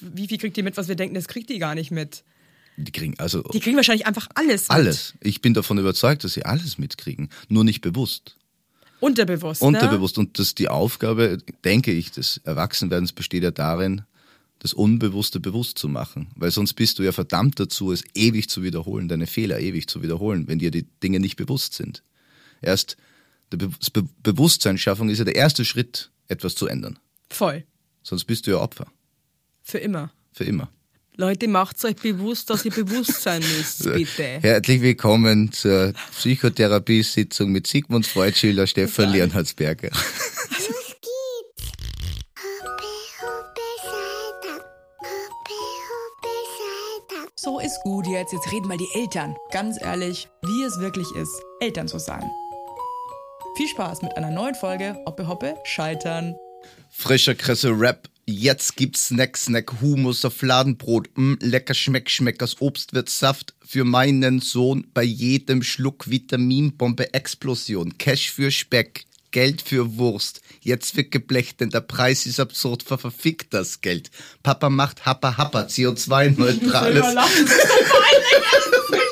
wie viel kriegt die mit, was wir denken, das kriegt die gar nicht mit. Die kriegen also Die kriegen wahrscheinlich einfach alles mit. alles. Ich bin davon überzeugt, dass sie alles mitkriegen, nur nicht bewusst. Unterbewusst, Unterbewusst. Und das die Aufgabe, denke ich, des Erwachsenwerdens besteht ja darin, das Unbewusste bewusst zu machen. Weil sonst bist du ja verdammt dazu, es ewig zu wiederholen, deine Fehler ewig zu wiederholen, wenn dir die Dinge nicht bewusst sind. Erst die Be Be Bewusstseinsschaffung ist ja der erste Schritt, etwas zu ändern. Ne? Voll. Sonst bist du ja Opfer. Für immer. Für immer. Leute, macht euch bewusst, dass ihr bewusst sein müsst, bitte. Herzlich willkommen zur Psychotherapiesitzung mit Sigmund Freud, Schiller, Stefan Leonhardsberger. Los geht's. Hoppe, hoppe, Seite. Hoppe, hoppe, Seite. So ist gut jetzt. Jetzt reden mal die Eltern. Ganz ehrlich, wie es wirklich ist, Eltern zu sein. Viel Spaß mit einer neuen Folge Hoppe Hoppe Scheitern. Frischer Kresse Rap. Jetzt gibt's Snack, Snack, Humus Fladenbrot. Mm, lecker Schmeck, Schmeck. Aus Obst wird Saft für meinen Sohn. Bei jedem Schluck Vitaminbombe Explosion. Cash für Speck. Geld für Wurst. Jetzt wird geblecht, denn der Preis ist absurd. Ver verfickt das Geld. Papa macht Happa Happa. CO2-neutrales.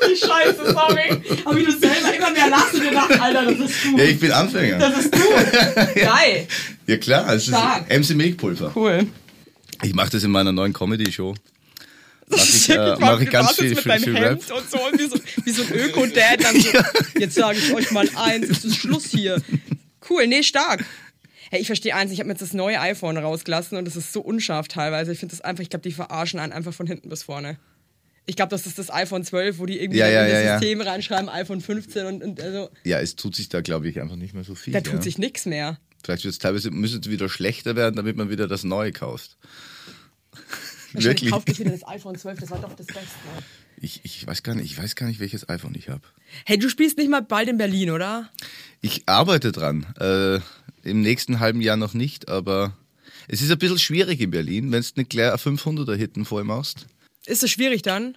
richtig scheiße, sorry. Aber wie du selber immer mehr lachen gedacht, Alter, das ist du. Ja, ich bin Anfänger. Das ist du. Geil. Ja klar, es ist. MC Milchpulver. Cool. Ich mache das in meiner neuen Comedy-Show. Mach ich, äh, mach ich ganz viel, mit viel, viel Rap. Und so und wie so, wie so ein Öko-Dad dann so, jetzt sage ich euch mal eins, es ist Schluss hier. Cool, nee, stark. Hey, ich verstehe eins, ich habe mir jetzt das neue iPhone rausgelassen und das ist so unscharf teilweise. Ich finde das einfach, ich glaube, die verarschen einen einfach von hinten bis vorne. Ich glaube, das ist das iPhone 12, wo die irgendwie Ja, ja, in das ja. System reinschreiben, iPhone 15 und, und also, Ja, es tut sich da, glaube ich, einfach nicht mehr so viel. da tut sich nichts mehr. Vielleicht wird es teilweise müsste es wieder schlechter werden, damit man wieder das Neue kauft. Wirklich. kauft euch wieder das iPhone 12, das war doch das Beste. Ich, ich weiß gar nicht, ich weiß gar nicht, welches iPhone ich habe. Hey, du spielst nicht mal bald in Berlin, oder? Ich arbeite dran. Äh, Im nächsten halben Jahr noch nicht, aber es ist ein bisschen schwierig in Berlin, wenn du nicht gleich ein 500er Hitten voll machst. Ist es schwierig dann?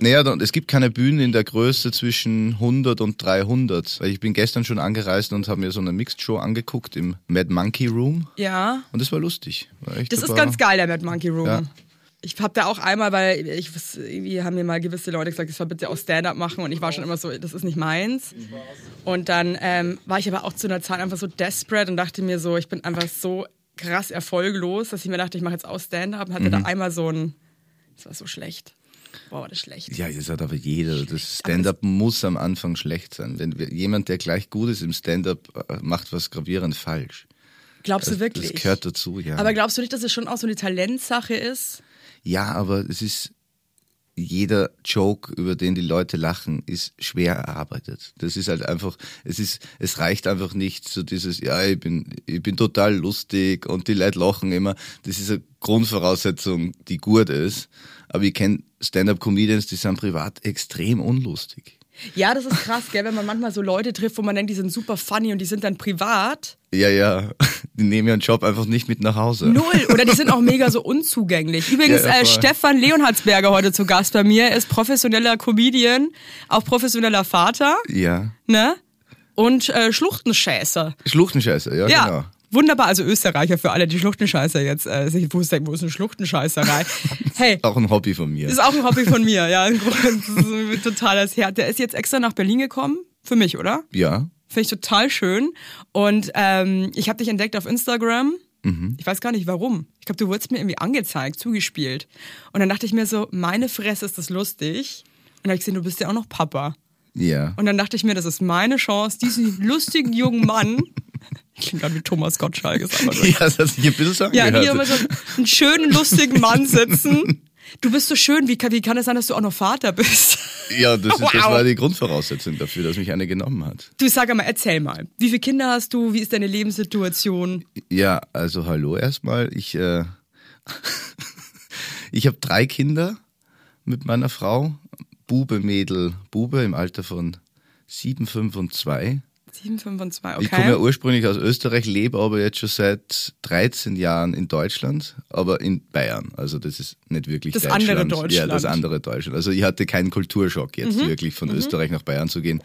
Naja, dann, es gibt keine Bühnen in der Größe zwischen 100 und 300. Weil ich bin gestern schon angereist und habe mir so eine Mixed Show angeguckt im Mad Monkey Room. Ja. Und das war lustig. War Das ist ganz geil, der Mad Monkey Room. Ja. Ich hab da auch einmal, weil ich irgendwie haben mir mal gewisse Leute gesagt, ich soll bitte auch Stand-up machen und ich war schon immer so, das ist nicht meins. Und dann ähm, war ich aber auch zu einer Zeit einfach so desperate und dachte mir so, ich bin einfach so krass erfolglos, dass ich mir dachte, ich mache jetzt auch Stand-up und hatte Mhm. da einmal so ein, das war so schlecht. Boah, war das schlecht. Ja, das hat aber jeder. Das Stand-up muss am Anfang schlecht sein. Wenn jemand, der gleich gut ist im Stand-up, äh, macht was gravierend falsch. Glaubst du wirklich? das gehört dazu, ja. aber glaubst du nicht, dass es schon auch so eine Talentsache ist? Ja, aber es ist jeder Joke, über den die Leute lachen, ist schwer erarbeitet. Das ist halt einfach, es ist, es reicht einfach nicht so dieses, ja, ich bin, ich bin total lustig und die Leute lachen immer. Das ist eine Grundvoraussetzung, die gut ist. Aber ich kenne Stand-up-Comedians, die sind privat extrem unlustig. Ja, das ist krass, gell, wenn man manchmal so Leute trifft, wo man denkt, die sind super funny und die sind dann privat. Ja, ja, die nehmen ihren Job einfach nicht mit nach Hause. Null. Oder die sind auch mega so unzugänglich. Übrigens, Ja, äh. Stefan Leonhardsberger heute zu Gast bei mir. Er ist professioneller Comedian, auch professioneller Vater, Ja. ne? Und äh, Schluchtenschäßer. Schluchtenscheiße, ja, Ja. genau. Wunderbar, also Österreicher für alle, die Schluchtenscheißer jetzt äh, sich wo ist, wo ist eine Schluchtenscheißerei? Hey, Auch ein Hobby von mir. ist auch ein Hobby von mir, ja. Das ist ein totales Herz. Der ist jetzt extra nach Berlin gekommen. Für mich, oder? Ja. Finde ich total schön. Und ähm, ich habe dich entdeckt auf Instagram. Ich weiß gar nicht warum. Ich glaube, du wurdest mir irgendwie angezeigt, zugespielt. Und dann dachte ich mir so, meine Fresse ist das lustig. Und dann habe ich gesehen, du bist ja auch noch Papa. Ja. Und dann dachte ich mir, das ist meine Chance, diesen lustigen jungen Mann. Ich klinge gerade wie Thomas Gottschalk, ist aber. Ja, das hat sich ein bisschen so Ja, hier immer so einen schönen, lustigen Mann sitzen. Du bist so schön, wie kann, wie kann es sein, dass du auch noch Vater bist? Ja, das, ist, das Wow. war die Grundvoraussetzung dafür, dass mich eine genommen hat. Du sag mal, erzähl mal. Wie viele Kinder hast du? Wie ist deine Lebenssituation? Ja, also hallo erstmal. Ich, äh, ich habe drei Kinder mit meiner Frau. Bube, Mädel, Bube im Alter von sieben, fünf und zwei. 7, 5 und 2, okay. Ich komme ja ursprünglich aus Österreich, lebe aber jetzt schon seit 13 Jahren in Deutschland, aber in Bayern. Also das ist nicht wirklich Das Deutschland. andere Deutschland. Mhm. Ja, das andere Deutschland. Also ich hatte keinen Kulturschock jetzt wirklich von Österreich nach Bayern zu gehen.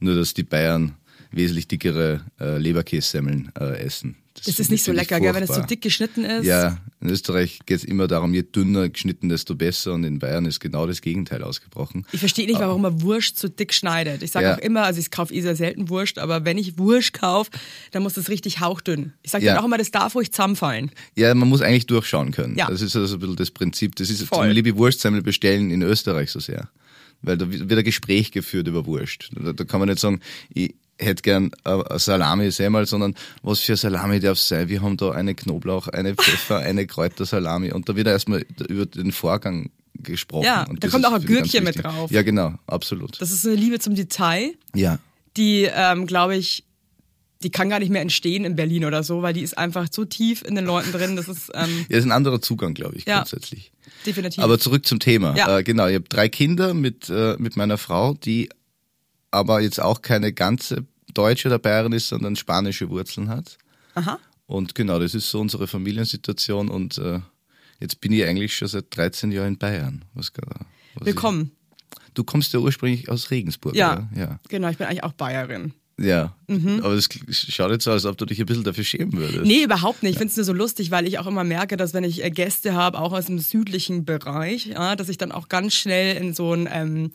Nur dass die Bayern wesentlich dickere äh, Leberkässemmeln äh, essen. Das ist nicht so lecker, gell, wenn es so furchtbar. dick geschnitten ist. Ja, in Österreich geht es immer darum, je dünner geschnitten, desto besser. Und in Bayern ist genau das Gegenteil ausgebrochen. Ich verstehe nicht, warum man Wurst so dick schneidet. Ich sage Ja. auch immer, also ich kaufe eh sehr selten Wurst, aber wenn ich Wurst kaufe, dann muss das richtig hauchdünn. Ich sage Ja. dann auch immer, das darf ruhig zusammenfallen. Ja, man muss eigentlich durchschauen können. Ja. Das ist also ein bisschen das Prinzip. Das ist Voll. zum liebe Wurstsemmel bestellen in Österreich so sehr. Weil da wird ein Gespräch geführt über Wurst. Da, da kann man nicht sagen, ich hätte gern eine eine Salami Semmel, sondern was für Salami darf es sein? Wir haben da eine Knoblauch, eine Pfeffer, eine Kräutersalami und da wird erstmal über den Vorgang gesprochen. Ja, und da kommt auch ein Gürkchen mit drauf. Ja, genau, absolut. Das ist eine Liebe zum Detail, ja. die, ähm, glaube ich, die kann gar nicht mehr entstehen in Berlin oder so, weil die ist einfach so tief in den Leuten drin. Das ist ähm, Ja, ist ein anderer Zugang, glaube ich, Ja. grundsätzlich. definitiv. Aber zurück zum Thema. Ja. Äh, genau, ich habe drei Kinder mit, äh, mit meiner Frau, die aber jetzt auch keine ganze Deutsche oder Bayerin ist, sondern spanische Wurzeln hat. Aha. Und genau, das ist so unsere Familiensituation und äh, jetzt bin ich eigentlich schon seit 13 Jahren in Bayern. Was, was Willkommen. Ich, du kommst ja ursprünglich aus Regensburg, Ja. oder? Ja. Genau, ich bin eigentlich auch Bayerin. Ja. Aber es schaut jetzt so, als ob du dich ein bisschen dafür schämen würdest. Nee, überhaupt nicht. Ich finde es nur so lustig, weil ich auch immer merke, dass wenn ich äh, Gäste habe, auch aus dem südlichen Bereich, ja, dass ich dann auch ganz schnell in so einen ähm,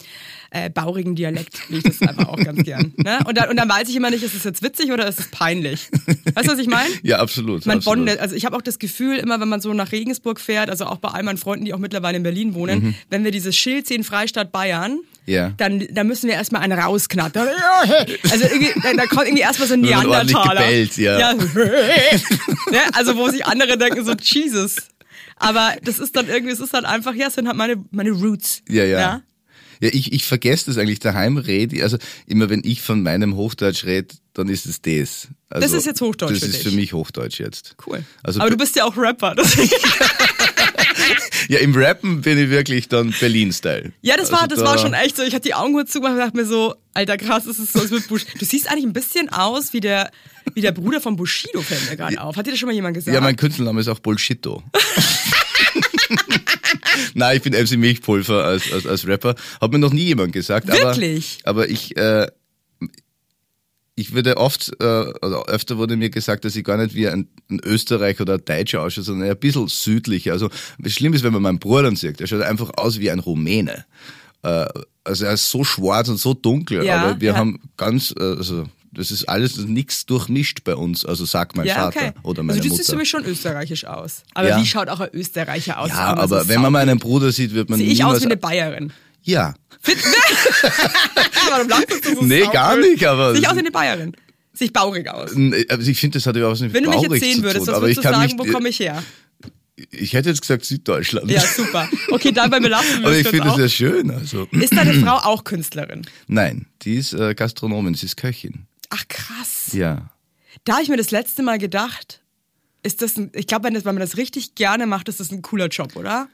äh, baurigen Dialekt liege. Das einfach auch ganz gern. Ne? Und, dann, und dann weiß ich immer nicht, ist es jetzt witzig oder ist es peinlich? Weißt du, was ich meine? Ja, absolut. Man absolut. bondet, also ich habe auch das Gefühl, immer wenn man so nach Regensburg fährt, also auch bei all meinen Freunden, die auch mittlerweile in Berlin wohnen, wenn wir dieses Schild sehen, Freistaat Bayern, Mhm. Ja. dann, dann müssen wir erstmal einen rausknattern. Also irgendwie, da, da kommt irgendwie erstmal so ein Neandertaler. gebellt, ja. ne? Also wo sich andere denken, so Jesus. Aber das ist dann irgendwie, es ist halt einfach, ja, es sind halt meine, meine Roots. Ja, ja. Ja, ich, ich vergesse das eigentlich daheim rede. Also immer wenn ich von meinem Hochdeutsch rede, dann ist es das. Also, Das ist jetzt Hochdeutsch Das für ist dich. für mich Hochdeutsch jetzt. Cool. Also Aber du bist ja auch Rapper. ja, im Rappen bin ich wirklich dann Berlin-Style. Ja, das war, Also das da- war schon echt so. Ich hatte die Augen kurz zugemacht und dachte mir so, alter krass, das ist so als mit Bush. Du siehst eigentlich ein bisschen aus wie der, wie der Bruder von Bushido, fällt mir gerade auf. Hat dir das schon mal jemand gesagt? Ja, mein Künstlername ist auch Bullshito. Nein, ich bin MC Milchpulver als, als, als Rapper. Hat mir noch nie jemand gesagt. Wirklich? Aber, aber ich, äh, ich würde oft, äh, oder öfter wurde mir gesagt, dass ich gar nicht wie ein, ein Österreicher oder ein Deutscher ausschaue, sondern eher ein bisschen südlicher. Also, das Schlimm ist, wenn man meinen Bruder sieht, der schaut einfach aus wie ein Rumäne. Äh, also, er ist so schwarz und so dunkel, Ja, aber wir ja. haben ganz, äh, also, das ist alles nichts durchmischt bei uns, also sagt mein ja, Vater okay. oder meine also du Mutter. siehst für mich schon österreichisch aus. Aber Ja. wie schaut auch ein Österreicher aus? Ja, aber wenn man meinen Bruder sieht, wird man Sehe ich aus wie eine Bayerin. ja, aber du lachst das ist Nee, gar nicht, aber- Sehe ich aus wie eine Bayerin. Sehe ich baurig aus. also ich finde, das hat überhaupt nicht Wenn du mich jetzt traurig sehen würdest, tun, was aber würdest du sagen, wo komme ich her? Ich hätte jetzt gesagt Süddeutschland. Ja, super. Okay, dabei belassen wir aber ich finde das ja schön. Also. Ist deine Frau auch Künstlerin? Nein, die ist äh, Gastronomin, sie ist Köchin. Ach krass. Ja. Da habe ich mir das letzte Mal gedacht, ist das ein, ich glaube, wenn, das- wenn man das richtig gerne macht, ist das ein cooler Job, oder?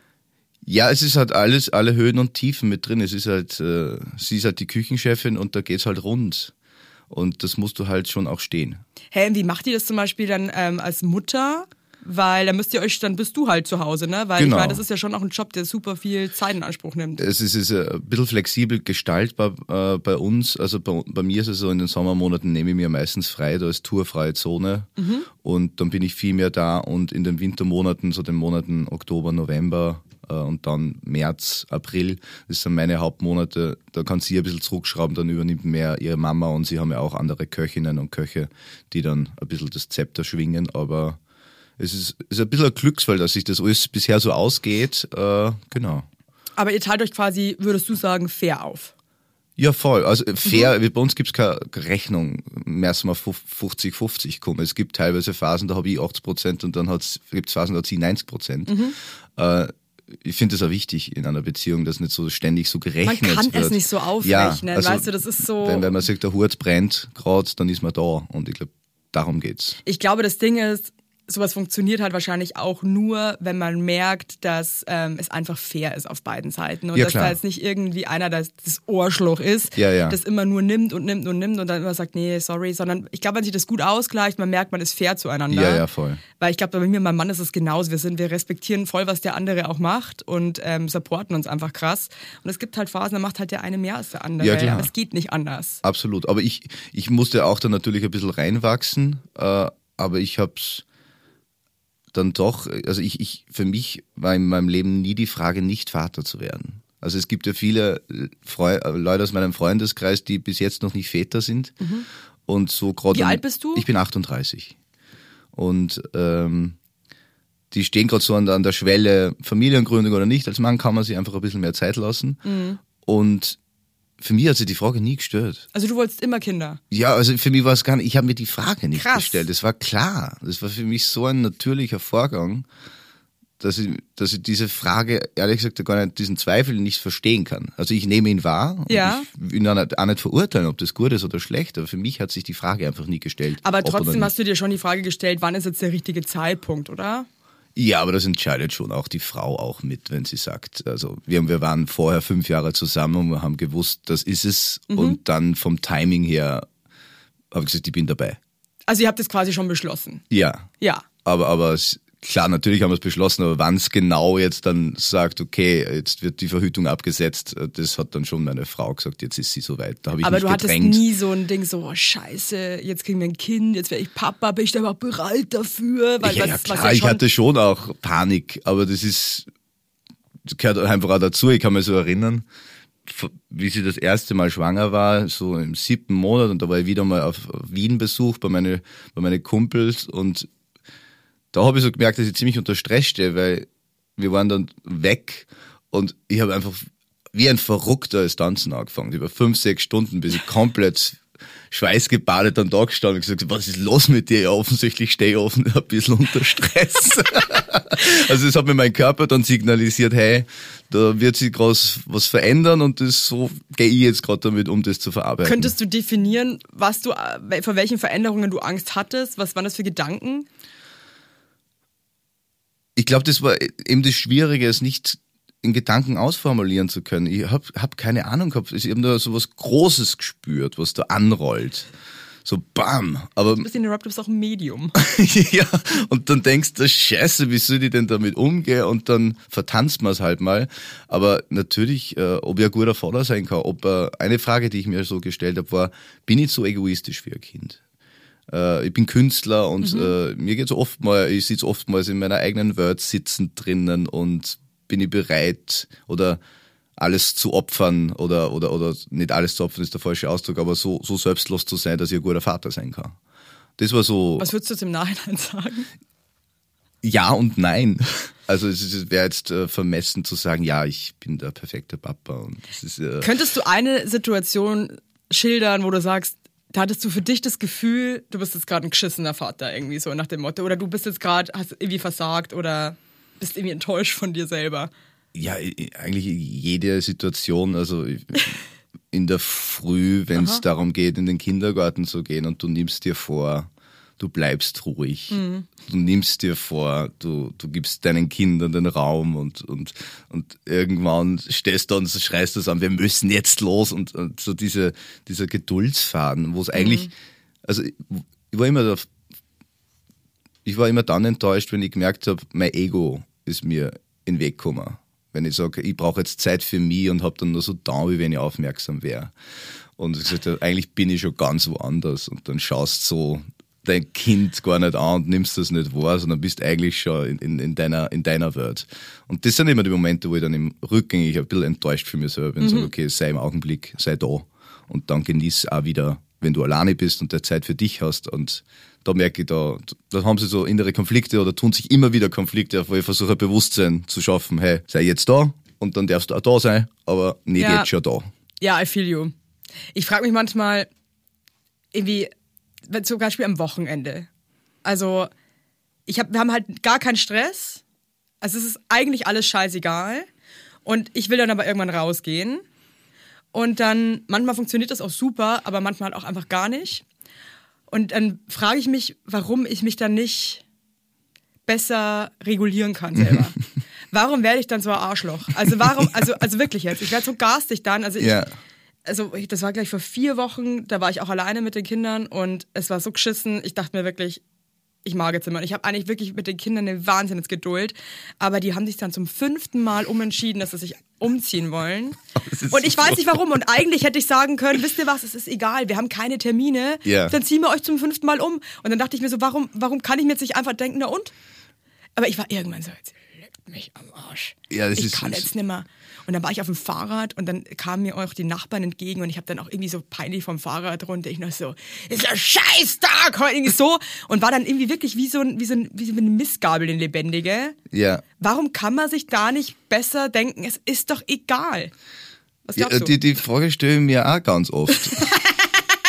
Ja, es ist halt alles, alle Höhen und Tiefen mit drin. Es ist halt, äh, sie ist halt die Küchenchefin und da geht's halt rund. Und das musst du halt schon auch stehen. Hä, und wie macht ihr das zum Beispiel dann ähm, als Mutter? Weil dann müsst ihr euch, dann bist du halt zu Hause, ne? Weil Genau. ich meine, das ist ja schon auch ein Job, der super viel Zeit in Anspruch nimmt. Es ist, ist ein bisschen flexibel gestaltbar äh, bei uns. Also bei, bei mir ist es so, in den Sommermonaten nehme ich mir meistens frei, da ist tourfreie Zone und dann bin ich viel mehr da und in den Wintermonaten, so den Monaten Oktober, November äh, und dann März, April, das sind meine Hauptmonate, da kann sie ein bisschen zurückschrauben, dann übernimmt mehr ihre Mama und sie haben ja auch andere Köchinnen und Köche, die dann ein bisschen das Zepter schwingen, aber es ist, es ist ein bisschen ein Glücksfall, dass sich das alles bisher so ausgeht, äh, genau. Aber ihr teilt euch quasi, würdest du sagen, fair auf. Ja, voll. Also Mhm. fair, bei uns gibt's keine Rechnung, mehr als mal 50-50 kommen. Es gibt teilweise Phasen, da habe ich 80 Prozent und dann hat's, gibt's Phasen, da hat sie 90 Prozent. Mhm. Äh, ich finde das auch wichtig in einer Beziehung, dass nicht so ständig so gerechnet Man kann wird. es nicht so aufrechnen, weißt du, das ist so- Wenn, wenn man sagt, der Hut brennt gerade, dann ist man da und ich glaube, darum geht's. Ich glaube, das Ding ist, sowas funktioniert halt wahrscheinlich auch nur, wenn man merkt, dass ähm, es einfach fair ist auf beiden Seiten und Ja, dass klar. da jetzt nicht irgendwie einer das, das Ohrschloch ist, Ja, ja. das immer nur nimmt und nimmt und nimmt und dann immer sagt, nee, sorry, sondern ich glaube, wenn sich das gut ausgleicht, man merkt, man ist fair zueinander. Ja, ja, voll. Weil ich glaube, bei mir und meinem Mann ist es genauso. Wir sind, wir respektieren voll, was der andere auch macht und ähm, supporten uns einfach krass. Und es gibt halt Phasen, da macht halt der eine mehr als der andere. Ja, klar. Aber es geht nicht anders. Absolut. Aber ich, ich musste auch da natürlich ein bisschen reinwachsen. Äh, aber ich hab's dann doch, also ich, ich, für mich war in meinem Leben nie die Frage, nicht Vater zu werden. Also es gibt ja viele Freu äh, Leute aus meinem Freundeskreis, die bis jetzt noch nicht Väter sind. Und so gerade. Mhm. Wie alt bist du? Ich bin 38. Und ähm, die stehen gerade so an der, an der Schwelle, Familiengründung oder nicht. Als Mann kann man sich einfach ein bisschen mehr Zeit lassen. Mhm. Und für mich hat sich die Frage nie gestört. Also du wolltest immer Kinder. Ja, also für mich war es gar nicht, ich habe mir die Frage nicht Krass. gestellt. Das war klar. Das war für mich so ein natürlicher Vorgang, dass ich, dass ich diese Frage, ehrlich gesagt, gar nicht, diesen Zweifel nicht verstehen kann. Also ich nehme ihn wahr. und Ja. Ich will ihn auch nicht, auch nicht verurteilen, ob das gut ist oder schlecht, aber für mich hat sich die Frage einfach nie gestellt. Aber trotzdem hast du dir schon die Frage gestellt, wann ist jetzt der richtige Zeitpunkt, oder? Ja, aber das entscheidet schon auch die Frau auch mit, wenn sie sagt, also wir, haben- wir waren vorher fünf Jahre zusammen und wir haben gewusst, das ist es. Mhm. Und dann vom Timing her habe ich gesagt, ich bin dabei. Also ihr habt es quasi schon beschlossen. Ja. Ja. Aber, aber es, klar, natürlich haben wir es beschlossen, aber wann es genau jetzt dann sagt, okay, jetzt wird die Verhütung abgesetzt, äh, das hat dann schon meine Frau gesagt, jetzt ist sie soweit. Da habe ich Aber du hattest gedrängt. nie so ein Ding, so, oh, scheiße, jetzt kriegen wir ein Kind, jetzt wäre ich Papa, bin ich da überhaupt bereit dafür? Weil ja, was, ja, klar, ja ich schon, hatte schon auch Panik, aber das ist, das gehört einfach auch dazu. Ich kann mich so erinnern, wie sie das erste Mal schwanger war, so im siebten Monat, und da war ich wieder mal auf Wien-Besuch bei meine, bei meine Kumpels und da habe ich so gemerkt, dass ich ziemlich unter Stress stehe, weil wir waren dann weg und ich habe einfach wie ein Verrückter das Tanzen angefangen. Über fünf, sechs Stunden, bis ich komplett schweißgebadet dann da gestanden und gesagt, was ist los mit dir? Ja, offensichtlich stehe ich offen ein bisschen unter Stress. also es hat mir mein Körper dann signalisiert, hey, da wird sich groß was verändern und das so gehe ich jetzt gerade damit, um das zu verarbeiten. Könntest du definieren, was du, äh, vor welchen Veränderungen du Angst hattest? Was waren das für Gedanken? Ich glaube, das war eben das Schwierige, es nicht in Gedanken ausformulieren zu können. Ich habe hab keine Ahnung gehabt. Ich habe da so was Großes gespürt, was da anrollt. So bam. Aber Du bist in der Rap, du bist auch ein Medium. ja, und dann denkst du, scheiße, wie soll ich denn damit umgehen? Und dann vertanzt man es halt mal. Aber natürlich, äh, ob ich ein guter Vater sein kann, ob äh, eine Frage, die ich mir so gestellt habe, war, bin ich so egoistisch wie ein Kind? Äh, ich bin Künstler und äh, mir geht's oft mal, ich sitze oftmals in meiner eigenen Welt sitzend drinnen und bin ich bereit oder alles zu opfern oder, oder, oder nicht alles zu opfern ist der falsche Ausdruck, aber so, so selbstlos zu sein, dass ich ein guter Vater sein kann. Das war so. Was würdest du jetzt im Nachhinein sagen? Ja und nein. Also es wäre jetzt äh, vermessen zu sagen, ja, ich bin der perfekte Papa. Und ist, äh, Könntest du eine Situation schildern, wo du sagst, da hattest du für dich das Gefühl, du bist jetzt gerade ein geschissener Vater, irgendwie so nach dem Motto, oder du bist jetzt gerade, hast irgendwie versagt oder bist irgendwie enttäuscht von dir selber. ja, eigentlich jede Situation, also in der Früh, wenn es darum geht, in den Kindergarten zu gehen und du nimmst dir vor, du bleibst ruhig. Du nimmst dir vor, du, du gibst deinen Kindern den Raum und, und, und irgendwann stehst du und schreist du an, wir müssen jetzt los und, und so diese, dieser Geduldsfaden, wo es eigentlich, also ich, war immer ich war immer dann enttäuscht, wenn ich gemerkt habe, mein Ego ist mir in den Weg gekommen. Wenn ich sage, ich brauche jetzt Zeit für mich und habe dann nur so da, wie wenn ich aufmerksam wäre. Und ich gesagt, habe, eigentlich bin ich schon ganz woanders. Und dann schaust so dein Kind gar nicht an und nimmst das nicht wahr, sondern bist eigentlich schon in, in, in, deiner, in deiner Welt. Und das sind immer die Momente, wo ich dann im Rückgängig ein bisschen enttäuscht für mich selber bin. Sage, okay, sei im Augenblick, sei da. Und dann genieß auch wieder, wenn du alleine bist und der Zeit für dich hast. Und da merke ich, da, da haben sie so innere Konflikte oder tun sich immer wieder Konflikte, auf, wo ich versuche, ein Bewusstsein zu schaffen. Hey, sei jetzt da und dann darfst du auch da sein, aber nicht Ja. jetzt schon da. Ja, I feel you. Ich frage mich manchmal, irgendwie, zum Beispiel am Wochenende. Also, ich hab, wir haben halt gar keinen Stress. Also, es ist eigentlich alles scheißegal. Und ich will dann aber irgendwann rausgehen. Und dann, manchmal funktioniert das auch super, aber manchmal halt auch einfach gar nicht. Und dann frage ich mich, warum ich mich dann nicht besser regulieren kann selber. warum werde ich dann so ein Arschloch? Also warum, also, also wirklich jetzt, ich werde so garstig dann. Also ich, Ja. Also das war gleich vor vier Wochen, da war ich auch alleine mit den Kindern und es war so geschissen. Ich dachte mir wirklich, ich mag jetzt immer. Ich habe eigentlich wirklich mit den Kindern eine Wahnsinnsgeduld, aber die haben sich dann zum fünften Mal umentschieden, dass sie sich umziehen wollen. ist Und ich so weiß nicht warum. Und eigentlich hätte ich sagen können, wisst ihr was, es ist egal, wir haben keine Termine, Ja. dann ziehen wir euch zum fünften Mal um. Und dann dachte ich mir so, warum, warum kann ich mir jetzt nicht einfach denken, na und? Aber ich war irgendwann so, jetzt leckt mich am Arsch. Ja, das ich ist- kann jetzt nimmer. Und dann war ich auf dem Fahrrad und dann kamen mir auch die Nachbarn entgegen und ich habe dann auch irgendwie so peinlich vom Fahrrad runter. Ich noch so, ist ein Scheißtag heute irgendwie so und war dann irgendwie wirklich wie so ein, wie so ein, wie so eine Missgabel, eine lebendige. Ja. Warum kann man sich da nicht besser denken? Es ist doch egal. Was Ja, glaubst du? die, die Frage stelle ich mir auch ganz oft.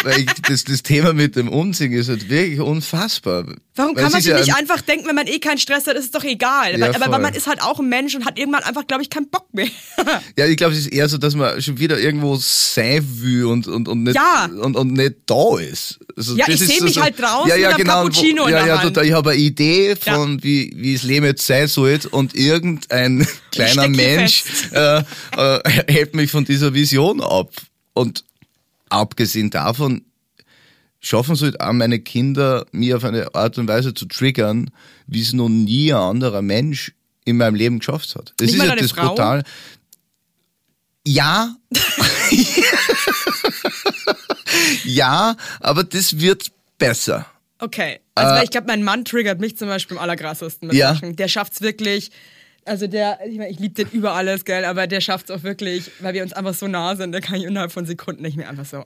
Weil ich, das, das Thema mit dem Umziehen ist halt wirklich unfassbar. Warum Weil kann man sich ja nicht ein- einfach denken, wenn man eh keinen Stress hat, ist es doch egal. Ja, aber weil man ist halt auch ein Mensch und hat irgendwann einfach, glaube ich, keinen Bock mehr. Ja, ich glaube, es ist eher so, dass man schon wieder irgendwo sein will und, und, und, nicht, Ja. und, und nicht da ist. Also Ja, ich ist seh so- mich so- halt draußen ja, ja, mit einem genau, Cappuccino wo, in ja, der ja, Hand. total. Ich habe eine Idee von, wie, wie das Leben jetzt sein soll und irgendein kleiner Mensch äh, äh, hält mich von dieser Vision ab. Und abgesehen davon schaffen es halt auch meine Kinder, mir auf eine Art und Weise zu triggern, wie es noch nie ein anderer Mensch in meinem Leben geschafft hat. Es Nicht ist ja das Frau? brutal. Ja. ja, aber das wird besser. Okay. Also weil ich glaube, mein Mann triggert mich zum Beispiel am allerkrassesten mit Äh. Ja. Sachen. Der schafft's wirklich. Also der, ich meine, ich liebe den über alles, gell, aber der schafft's auch wirklich, weil wir uns einfach so nah sind, der kann ich innerhalb von Sekunden nicht mehr einfach so.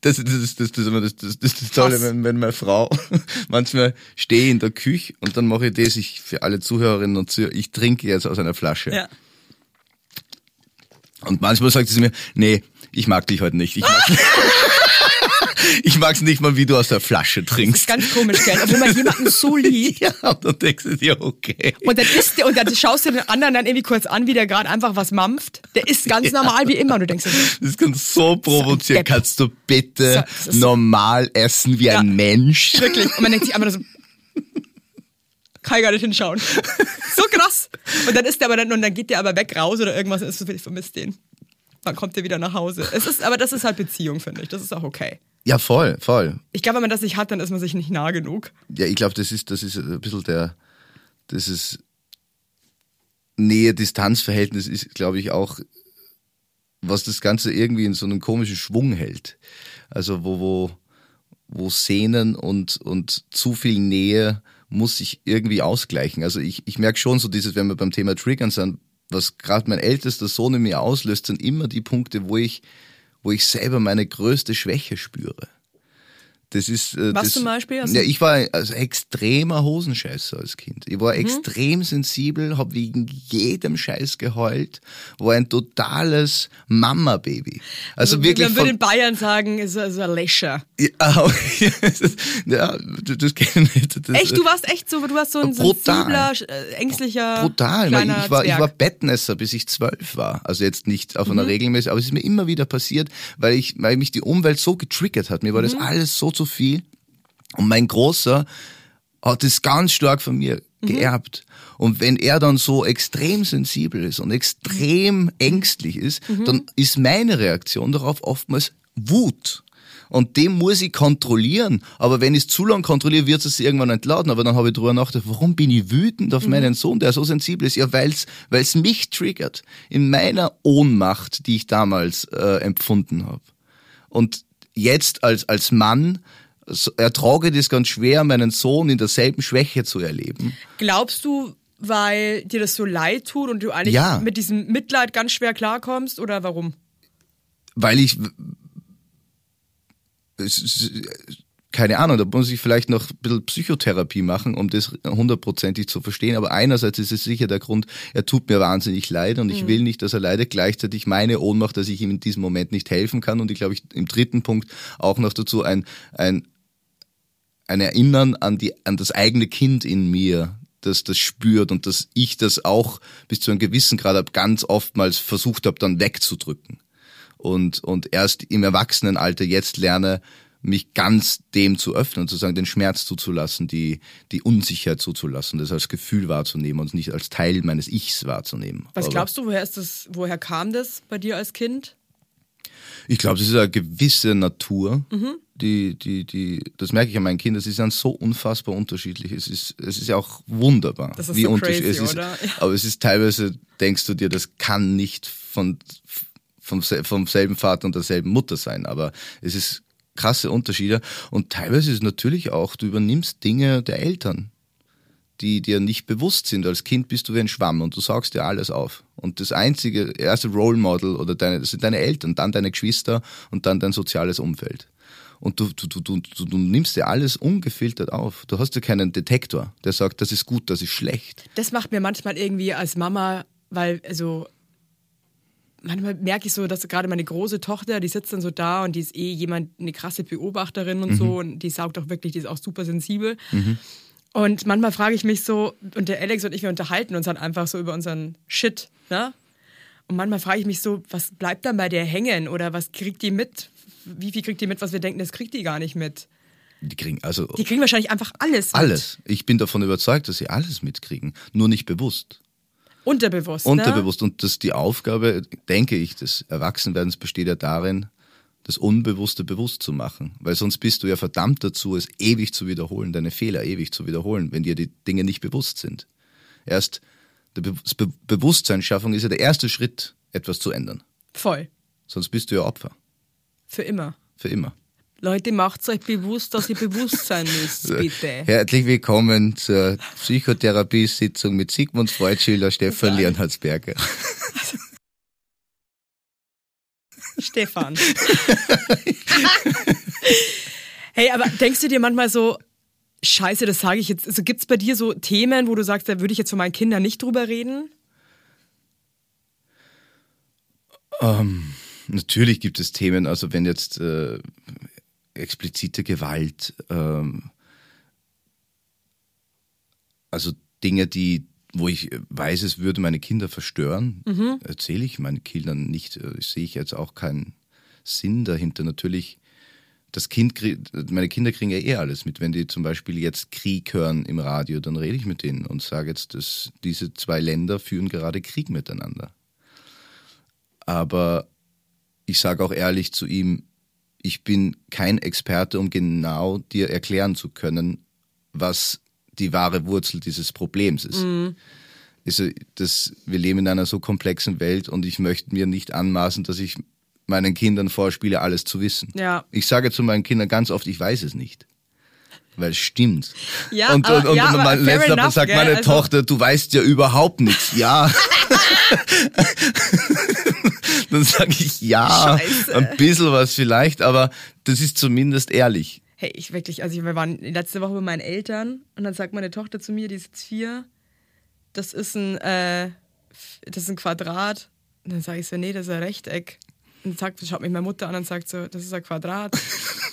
Das, das, ist, das, das, das, das, das, ist das Tolle, wenn, wenn meine Frau manchmal stehe in der Küche und dann mache ich das, ich für alle Zuhörerinnen und Zuhörer, ich trinke jetzt aus einer Flasche. Ja. Und manchmal sagt sie mir, nee, ich mag dich heute nicht. Ich mag ich mag's nicht mal, wie du aus der Flasche Das ist trinkst. ganz komisch, gell, obwohl man jemanden so liebt. Ja, und dann denkst du dir, okay. Und dann isst der, und dann schaust du den anderen dann irgendwie kurz an, wie der gerade einfach was mampft. Der ist ganz normal wie immer. Und du denkst dir so, Das kann so provozieren. Depp. Kannst du bitte So, ist- normal essen wie Ja. ein Mensch? Wirklich. Und man denkt sich einfach so, kann ich gar nicht hinschauen. So krass. Und dann ist der aber dann, und dann geht der aber weg raus oder irgendwas und ist so, ich vermisse den. Dann kommt der wieder nach Hause. Es ist, aber das ist halt Beziehung, finde ich. Das ist auch okay. Ja, voll, voll. Ich glaube, wenn man das nicht hat, dann ist man sich nicht nah genug. Ja, ich glaube, das ist, das ist ein bisschen der, das ist Nähe-Distanz-Verhältnis ist, glaube ich, auch, was das Ganze irgendwie in so einem komischen Schwung hält. Also, wo, wo, wo Sehnen und, und zu viel Nähe muss sich irgendwie ausgleichen. Also ich, ich merke schon so dieses, wenn wir beim Thema Triggern sind, was gerade mein ältester Sohn in mir auslöst, sind immer die Punkte, wo ich, wo ich selber meine größte Schwäche spüre. Das ist, äh, Was das, zum Beispiel? Also- Ja, ich war also extremer Hosenscheißer als Kind. Ich Mhm. war extrem sensibel, habe wegen jedem Scheiß geheult, war ein totales Mama-Baby. Also, wirklich Man würde in Bayern sagen, ist so ein Läscher. ja, es ja, das, das kenne ich nicht. Das, Echt? Du warst echt so, du warst so ein Brutal. sensibler, äh, ängstlicher, Brutal, kleiner ich war, ich war Bettnässer, bis ich zwölf war. Also jetzt nicht auf einer Mhm. regelmäßig, aber es ist mir immer wieder passiert, weil ich, weil mich die Umwelt so getriggert hat. Mir war das Mhm. alles so zu viel. Und mein Großer hat es ganz stark von mir Mhm. geerbt. Und wenn er dann so extrem sensibel ist und extrem ängstlich ist, Mhm. dann ist meine Reaktion darauf oftmals Wut. Und dem muss ich kontrollieren. Aber wenn ich es zu lang kontrolliere, wird es irgendwann entladen. Aber dann habe ich drüber nachgedacht, warum bin ich wütend auf meinen Sohn, der so sensibel ist? Ja, weil es mich triggert. In meiner Ohnmacht, die ich damals äh, empfunden habe. Und jetzt als, als Mann ertrage ich das ganz schwer, meinen Sohn in derselben Schwäche zu erleben. Glaubst du, weil dir das so leid tut und du eigentlich Ja. mit diesem Mitleid ganz schwer klarkommst oder warum? Weil ich, keine Ahnung, da muss ich vielleicht noch ein bisschen Psychotherapie machen, um das hundertprozentig zu verstehen. Aber einerseits ist es sicher der Grund, er tut mir wahnsinnig leid und ich will nicht, dass er leidet. Gleichzeitig meine Ohnmacht, dass ich ihm in diesem Moment nicht helfen kann. Und ich glaube, ich im dritten Punkt auch noch dazu ein, ein, ein Erinnern an die, an das eigene Kind in mir, das das spürt und dass ich das auch bis zu einem gewissen Grad ganz oftmals versucht habe, dann wegzudrücken. Und, und erst im Erwachsenenalter jetzt lerne, mich ganz dem zu öffnen, sozusagen den Schmerz zuzulassen, die, die Unsicherheit zuzulassen, das als Gefühl wahrzunehmen und nicht als Teil meines Ichs wahrzunehmen. Was Aber glaubst du, woher ist das, woher kam das bei dir als Kind? Ich glaube, es ist eine gewisse Natur, die, die, die, das merke ich an meinen Kindern, sie sind so unfassbar unterschiedlich. Es ist, es ist ja auch wunderbar, Das ist wie so unterschiedlich es ist. oder? Ja. Aber es ist teilweise, denkst du dir, das kann nicht von, vom, vom selben Vater und derselben Mutter sein. Aber es ist krasse Unterschiede. Und teilweise ist es natürlich auch, du übernimmst Dinge der Eltern die dir nicht bewusst sind. Als Kind bist du wie ein Schwamm und du saugst dir alles auf. Und das einzige, erste Role Model oder deine, das sind deine Eltern, dann deine Geschwister und dann dein soziales Umfeld. Und du, du, du, du, du, nimmst dir alles ungefiltert auf. Du hast ja keinen Detektor, der sagt, das ist gut, das ist schlecht. Das macht mir manchmal irgendwie als Mama, weil, also, manchmal merke ich so, dass gerade meine große Tochter, die sitzt dann so da und die ist eh jemand, eine krasse Beobachterin und so und die saugt auch wirklich, die ist auch super sensibel. Und manchmal frage ich mich so, und der Alex und ich, wir unterhalten uns halt einfach so über unseren Shit, ne? Und manchmal frage ich mich so, was bleibt dann bei der hängen oder was kriegt die mit? Wie viel kriegt die mit, was wir denken, das kriegt die gar nicht mit? Die kriegen also Die kriegen wahrscheinlich einfach alles mit. alles. Ich bin davon überzeugt, dass sie alles mitkriegen, nur nicht bewusst. Unterbewusst, ne? Unterbewusst. Und das die Aufgabe, denke ich, des Erwachsenwerdens besteht ja darin, das Unbewusste bewusst zu machen. Weil sonst bist du ja verdammt dazu, es ewig zu wiederholen, deine Fehler ewig zu wiederholen, wenn dir die Dinge nicht bewusst sind. Erst das Be Bewusstseinsschaffung ist ja der erste Schritt, etwas zu ändern. Voll. Sonst bist du ja Opfer. Für immer. Für immer. Leute, macht euch bewusst, dass ihr bewusst sein müsst, bitte. Herzlich willkommen zur Psychotherapiesitzung mit Sigmund Freud, Schiller, Stefan Leonhardsberger. Stefan. hey, aber denkst du dir manchmal so, scheiße, das sage ich jetzt, also gibt es bei dir so Themen, wo du sagst, da würde ich jetzt von meinen Kindern nicht drüber reden? Natürlich gibt es Themen, also wenn jetzt äh, explizite Gewalt, ähm, also Dinge, die, wo ich weiß, es würde meine Kinder verstören, erzähle ich meinen Kindern nicht. Äh, sehe ich jetzt auch keinen Sinn dahinter. Natürlich, das Kind, meine Kinder kriegen ja eh alles mit. Wenn die zum Beispiel jetzt Krieg hören im Radio, dann rede ich mit denen und sage jetzt, dass diese zwei Länder führen gerade Krieg miteinander. Aber ich sage auch ehrlich zu ihm, ich bin kein Experte, um genau dir erklären zu können, was die wahre Wurzel dieses Problems ist. Also das, wir leben in einer so komplexen Welt und ich möchte mir nicht anmaßen, dass ich meinen Kindern vorspiele, alles zu wissen. Ja. Ich sage zu meinen Kindern ganz oft, ich weiß es nicht. Weil es stimmt. Ja, und, aber- und, und, ja, und letzter enough, sagt gell? meine Also- Tochter, du weißt ja überhaupt nichts. Ja. Dann sage ich ja, Scheiße. ein bisschen was vielleicht, aber das ist zumindest ehrlich. Hey, ich wirklich, also wir waren letzte Woche bei meinen Eltern und dann sagt meine Tochter zu mir, die ist jetzt vier, das ist ein, äh, das ist ein Quadrat. Und dann sage ich so, nee, das ist ein Rechteck. Und dann sagt, schaut mich meine Mutter an und sagt so, das ist ein Quadrat.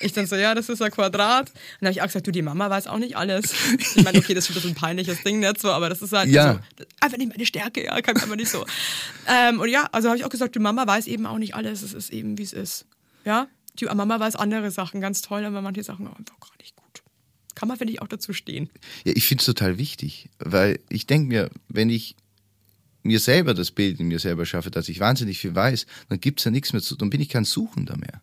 Ich dann so, ja, das ist ein Quadrat. Und dann habe ich auch gesagt, du, die Mama weiß auch nicht alles. Ich meine, okay, das ist ein peinliches Ding nicht so, aber das ist halt Ja. so, einfach nicht meine Stärke, ja, kann einfach nicht so. Ähm, und ja, also habe ich auch gesagt, die Mama weiß eben auch nicht alles, es ist eben, wie es ist. Ja, die Mama weiß andere Sachen ganz toll, aber manche Sachen auch einfach gar nicht gut. Kann man, finde ich, auch dazu stehen. Ja, ich finde es total wichtig, weil ich denke mir, wenn ich mir selber das Bild in mir selber schaffe, dass ich wahnsinnig viel weiß, dann gibt's ja nichts mehr zu, dann bin ich kein Suchender mehr.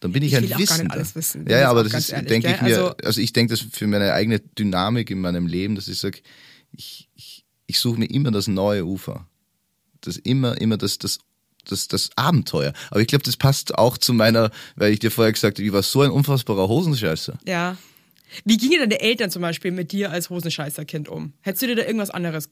Dann bin ich, Ich ein will auch gar nicht Wissender. alles wissen, Ja, ja, aber das ist, ehrlich, denke ich mir, Also- also, ich denke das für meine eigene Dynamik in meinem Leben, dass ich sage, ich, ich, ich suche mir immer das neue Ufer. Das immer, immer das, das, das, das Abenteuer. Aber ich glaube, das passt auch zu meiner, weil ich dir vorher gesagt habe, ich war so ein unfassbarer Hosenscheißer. Ja. Wie gingen deine Eltern zum Beispiel mit dir als Hosenscheißerkind um? Hättest du dir da irgendwas anderes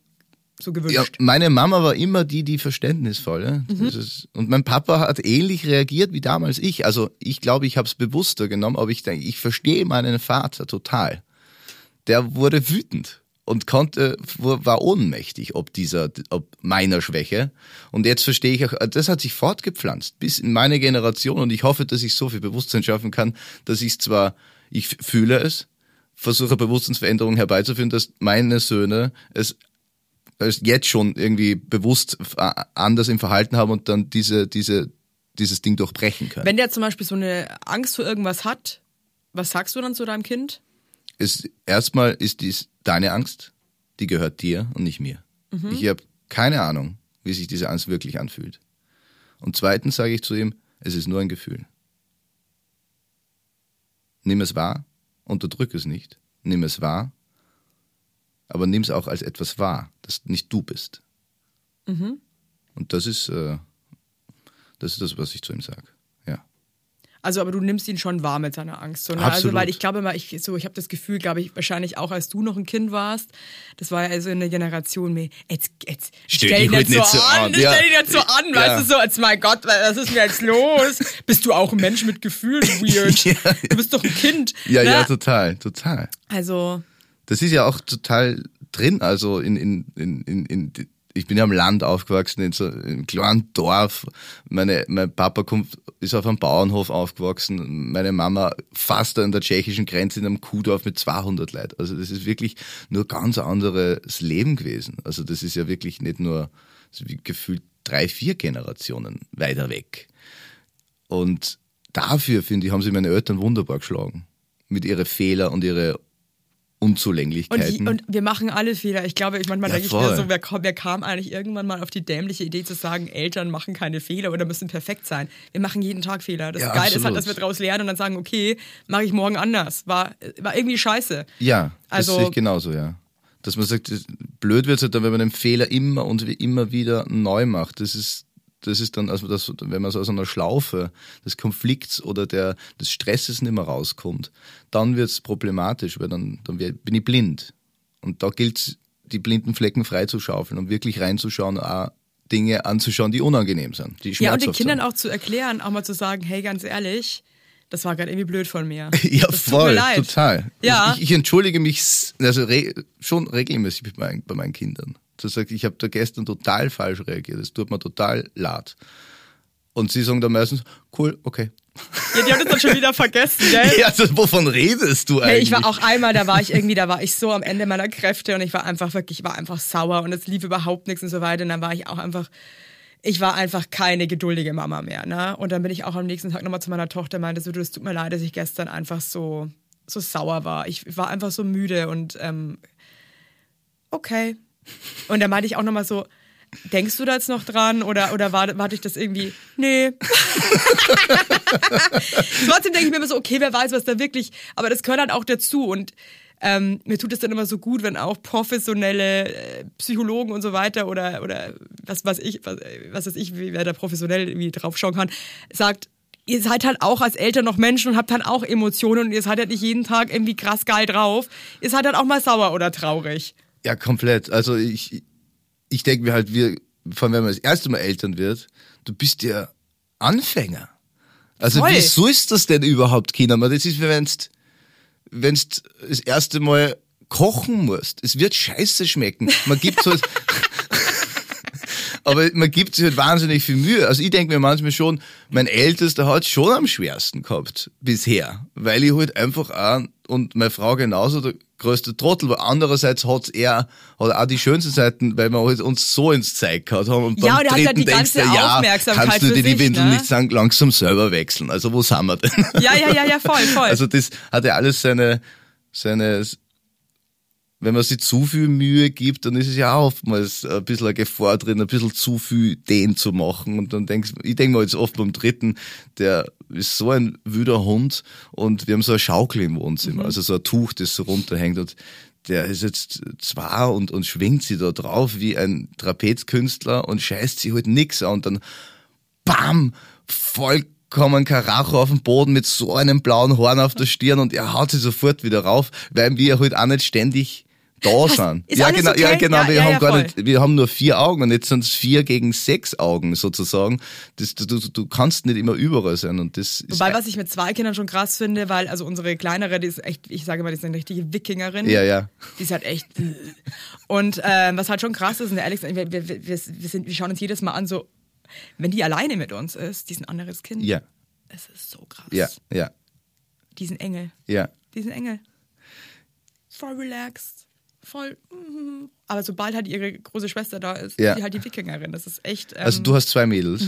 so gewünscht? Ja, meine Mama war immer die, die verständnisvoll. Ja? Das ist, und mein Papa hat ähnlich reagiert wie damals ich. Also ich glaube, ich habe es bewusster genommen, aber ich denke, ich verstehe meinen Vater total. Der wurde wütend und konnte, war ohnmächtig ob dieser, ob meiner Schwäche. Und jetzt verstehe ich auch, das hat sich fortgepflanzt bis in meine Generation und ich hoffe, dass ich so viel Bewusstsein schaffen kann, dass ich zwar, ich fühle es, versuche Bewusstseinsveränderungen herbeizuführen, dass meine Söhne es als jetzt schon irgendwie bewusst äh, anders im Verhalten haben und dann diese, diese, dieses Ding durchbrechen können. Wenn der zum Beispiel so eine Angst vor irgendwas hat, was sagst du dann zu deinem Kind? es, erstmal ist dies deine Angst, die gehört dir und nicht mir. Ich habe keine Ahnung, wie sich diese Angst wirklich anfühlt. Und zweitens sage ich zu ihm, Es ist nur ein Gefühl. Nimm es wahr, unterdrück es nicht. Nimm es wahr, aber nimm es auch als etwas wahr, das nicht du bist. Und das ist, äh, das ist das, was ich zu ihm sage. Ja. Also, aber du nimmst ihn schon wahr mit seiner Angst. So, ne? Also, weil ich glaube immer, ich, so, ich habe das Gefühl, glaube ich, wahrscheinlich auch als du noch ein Kind warst, das war ja also eine Generation mehr, jetzt, jetzt Stell stell dich nicht nicht so an, an, stell ja. dich nicht so an, Ja. weißt du, so als mein Gott, was ist denn jetzt los? Bist du auch ein Mensch mit Gefühlen, weird? Ja. Du bist doch ein Kind. Ja, ne? ja, total, total. Also, Das ist ja auch total drin, also in, in, in, in, in ich bin ja am Land aufgewachsen, in so einem kleinen Dorf. Meine, mein Papa kommt, ist auf einem Bauernhof aufgewachsen. Meine Mama fast an der tschechischen Grenze in einem Kuhdorf mit 200 Leuten. Also das ist wirklich nur ganz anderes Leben gewesen. Also das ist ja wirklich nicht nur gefühlt drei, vier Generationen weiter weg. Und dafür, finde ich, haben sie meine Eltern wunderbar geschlagen. Mit ihre Fehler und ihre Unzulänglichkeiten. die, und wir machen alle Fehler. Ich glaube, ich manchmal Ja, denke ich mir so, wer, kam- wer kam eigentlich irgendwann mal auf die dämliche Idee zu sagen, Eltern machen keine Fehler oder müssen perfekt sein. Wir machen jeden Tag Fehler. Das Ja, Geile ist halt, dass wir daraus lernen und dann sagen, okay, mache ich morgen anders. War, war irgendwie scheiße. Ja, das Also- sehe ich genauso, ja. Dass man sagt, das- blöd wird es halt dann, wenn man den Fehler immer und immer wieder neu macht. Das ist, das ist dann, also das, wenn man so aus einer Schlaufe des Konflikts oder der, des Stresses nicht mehr rauskommt, dann wird es problematisch, weil dann, dann wär- bin ich blind. Und da gilt es, die blinden Flecken freizuschaufeln und wirklich reinzuschauen, auch Dinge anzuschauen, die unangenehm sind, die Ja, und den Kindern sind. auch zu erklären, auch mal zu sagen, hey, ganz ehrlich, das war gerade irgendwie blöd von mir. Ja, das tut mir voll, leid. total. Ja. Ich, ich entschuldige mich also re schon regelmäßig bei meinen, bei meinen Kindern. Du sagst, ich habe da gestern total falsch reagiert, es tut mir total leid. Und sie sagen dann meistens, cool, okay. Ja, die haben das dann schon wieder vergessen, gell? Ja, also wovon redest du eigentlich? Hey, ich war auch einmal, da war ich irgendwie, da war ich so am Ende meiner Kräfte und ich war einfach wirklich, ich war einfach sauer und es lief überhaupt nichts und so weiter. Und dann war ich auch einfach, ich war einfach keine geduldige Mama mehr. Ne? Und dann bin ich auch am nächsten Tag nochmal zu meiner Tochter und meinte so, du, es tut mir leid, dass ich gestern einfach so, so sauer war. Ich war einfach so müde und ähm, okay. Und dann meinte ich auch nochmal so, denkst du da jetzt noch dran oder, oder warte, warte ich das irgendwie? Nee. Trotzdem denke ich mir immer so, okay, wer weiß, was da wirklich, aber das gehört halt auch dazu und ähm, mir tut es dann immer so gut, wenn auch professionelle äh, Psychologen und so weiter oder, oder was weiß ich, was, was weiß ich, wie wer da professionell irgendwie drauf schauen kann, sagt, ihr seid halt auch als Eltern noch Menschen und habt halt auch Emotionen und ihr seid halt nicht jeden Tag irgendwie krass geil drauf. Ihr seid halt auch mal sauer oder traurig. Ja, komplett. Also ich, ich denke mir halt, wir, vor allem wenn man das erste Mal Eltern wird, du bist ja Anfänger. Also Voll. wieso ist das denn überhaupt, Kinder? Das ist, wie wenn's, wenn's das erste Mal kochen musst. Es wird scheiße schmecken. Man gibt halt, aber man gibt sich halt wahnsinnig viel Mühe. Also ich denke mir manchmal schon, mein Ältester hat schon am schwersten gehabt bisher, weil ich halt einfach auch und meine Frau genauso der größte Trottel war. Andererseits hat's er hat auch die schönsten Seiten, weil wir halt uns so ins Zeug gehabt haben. Und Ja, beim und er hat ja die denkst ganze du, ja, Aufmerksamkeit kannst du dir die sich, Windel ne? nicht sagen, langsam selber wechseln. Also wo sind wir denn? Ja, ja, ja, ja, voll, voll. Also das hat ja alles seine, seine, wenn man sich zu viel Mühe gibt, dann ist es ja auch oftmals ein bisschen eine Gefahr drin, ein bisschen zu viel den zu machen. Und dann denkst ich denke mal jetzt oft beim dritten, der ist so ein wüder Hund und wir haben so eine Schaukel im Wohnzimmer, also so ein Tuch, das so runterhängt und der ist jetzt zwei und, und schwingt sie da drauf wie ein Trapezkünstler und scheißt sie halt nix an und dann bam, vollkommen Karacho auf dem Boden mit so einem blauen Horn auf der Stirn und er haut sie sofort wieder rauf, weil wir halt auch nicht ständig da sind. ist ja, genau, okay? ja, genau, Ja, wir ja, haben gar voll. nicht, wir haben nur vier Augen und jetzt sind es vier gegen sechs Augen sozusagen. Das, du, du, kannst nicht immer überall sein und das Wobei, was ich mit zwei Kindern schon krass finde, weil also unsere kleinere, die ist echt, ich sage mal, die ist eine richtige Wikingerin. ja, ja. Die ist halt echt. Und ähm, was halt schon krass ist, und der Alex, wir, wir, wir, sind, wir schauen uns jedes Mal an, so, wenn die alleine mit uns ist, die ist ein anderes Kind. Ja, Es ist so krass. ja, ja, Die sind Engel. ja. Die sind Engel. Voll relaxed. Voll. mhm. Aber sobald halt ihre große Schwester da ist, Ja. ist die halt die Wikingerin. Das ist echt. Ähm, Also du hast zwei Mädels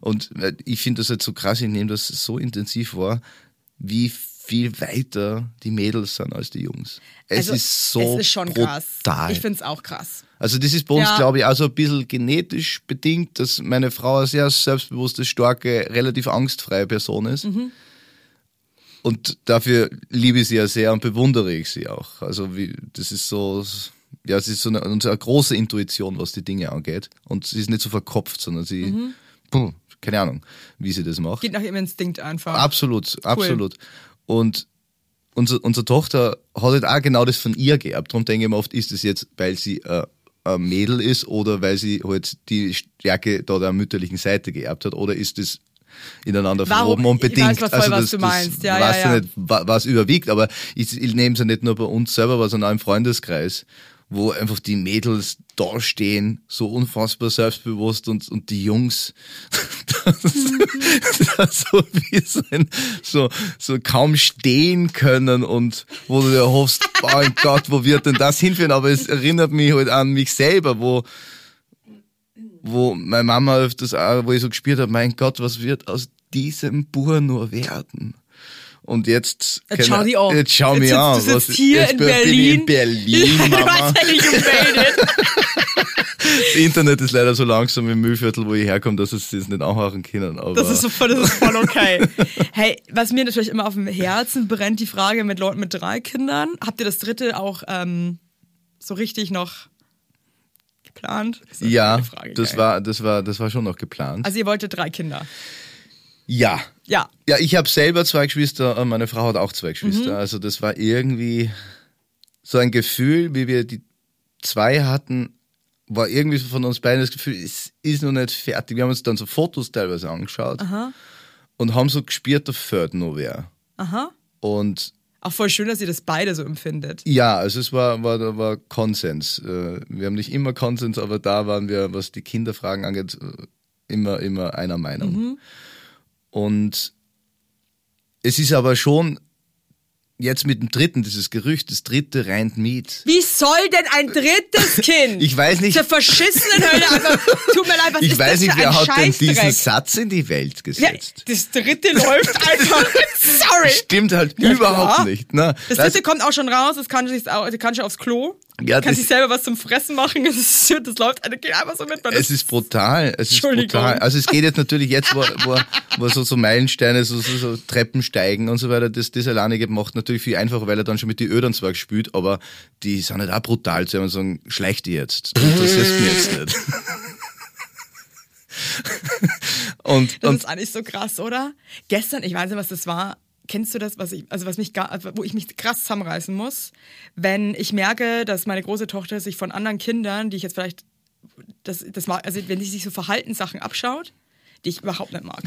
und äh, ich finde das halt so krass, ich nehme das so intensiv wahr, wie viel weiter die Mädels sind als die Jungs. Es Also, ist so es ist schon krass. Ich finde es auch krass. Also das ist bei uns, Ja. glaube ich, auch so ein bisschen genetisch bedingt, dass meine Frau eine sehr selbstbewusste, starke, relativ angstfreie Person ist. Mhm. Und dafür liebe ich sie ja sehr und bewundere ich sie auch. Also wie, das ist so, ja, es ist so eine, eine große Intuition, was die Dinge angeht. Und sie ist nicht so verkopft, sondern sie, Mhm. puh, keine Ahnung, wie sie das macht. Geht nach ihrem Instinkt einfach. Absolut, absolut. Und unsere, unsere Tochter hat halt auch genau das von ihr geerbt. Darum denke ich mir oft, ist es jetzt, weil sie äh, ein Mädel ist oder weil sie halt die Stärke da der mütterlichen Seite geerbt hat oder ist es ineinander verwoben und Ich weiß bedingt. voll, was du meinst. Ja, ja, weiß ja. nicht, wa- was überwiegt, aber ich, ich nehme es ja nicht nur bei uns selber, sondern auch im Freundeskreis, wo einfach die Mädels da stehen, so unfassbar selbstbewusst und, und die Jungs das, das so wie so, ein, so, so kaum stehen können und wo du dir hoffst, oh mein Gott, wo wird denn das hinführen? Aber es erinnert mich halt an mich selber, wo, wo meine Mama öfters auch, wo ich so gespürt habe, mein Gott, was wird aus diesem Bur nur werden? Und jetzt, Jetzt schau die an. Jetzt schau Jetzt mich sitzt- an. du sitzt was- hier jetzt in Berlin. in Berlin, du Mama. hast eigentlich gemeldet. Das Internet ist leider so langsam im Müllviertel, wo ich herkomme, dass es das nicht anhören können. Aber Das ist, so voll, das ist voll okay. Hey, was mir natürlich immer auf dem Herzen brennt, die Frage mit Leuten mit drei Kindern. Habt ihr das dritte auch ähm, so richtig noch geplant? Das ja, Frage, das geil. war, das war, das war schon noch geplant. Also ihr wolltet drei Kinder. ja. Ja. Ja, ich habe selber zwei Geschwister und meine Frau hat auch zwei Mhm. Geschwister. Also das war irgendwie so ein Gefühl, wie wir die zwei hatten, war irgendwie so von uns beiden das Gefühl, es ist noch nicht fertig. Wir haben uns dann so Fotos teilweise angeschaut und haben so gespürt, da fehlt noch wer. Aha. Und Auch voll schön, dass ihr das beide so empfindet. Ja, also es war, war, war Konsens. Äh, Wir haben nicht immer Konsens, aber da waren wir, was die Kinderfragen angeht, äh, immer, immer einer Meinung. Und es ist aber schon jetzt mit dem dritten, dieses Gerücht, das dritte reint mit. Wie soll denn ein drittes Kind? Ich weiß nicht- Zur verschissenen Hölle. Also, tut mir leid, was Ich ist weiß das nicht, für wer ein hat denn diesen? Satz in die Welt gesetzt. das dritte läuft einfach. Sorry. Stimmt halt überhaupt klar. nicht. Ne? Das dritte kommt auch schon raus, das kann sich auch, kann schon aufs Klo. Ja, kann das- sich selber was zum Fressen machen. Das, ist, das läuft das geht einfach so mit. man- Es ist brutal. Es ist Entschuldigung. brutal. Also es geht jetzt natürlich jetzt, wo, wo, wo so, so Meilensteine, so, so, so Treppensteigen und so weiter, das, das alleinige macht natürlich viel einfacher, weil er dann schon mit die Ödern zwar gespielt, aber die sind halt auch brutal zu haben und sagen, schleich die jetzt. Du interessierst mich jetzt nicht. und, Das und ist eigentlich so krass, oder? Gestern, ich weiß nicht, was das war. Kennst du das, was ich, also was mich, wo ich mich krass zusammenreißen muss, wenn ich merke, dass meine große Tochter sich von anderen Kindern, die ich jetzt vielleicht, das, das mag, also wenn die sich so Verhaltenssachen abschaut, die ich überhaupt nicht mag.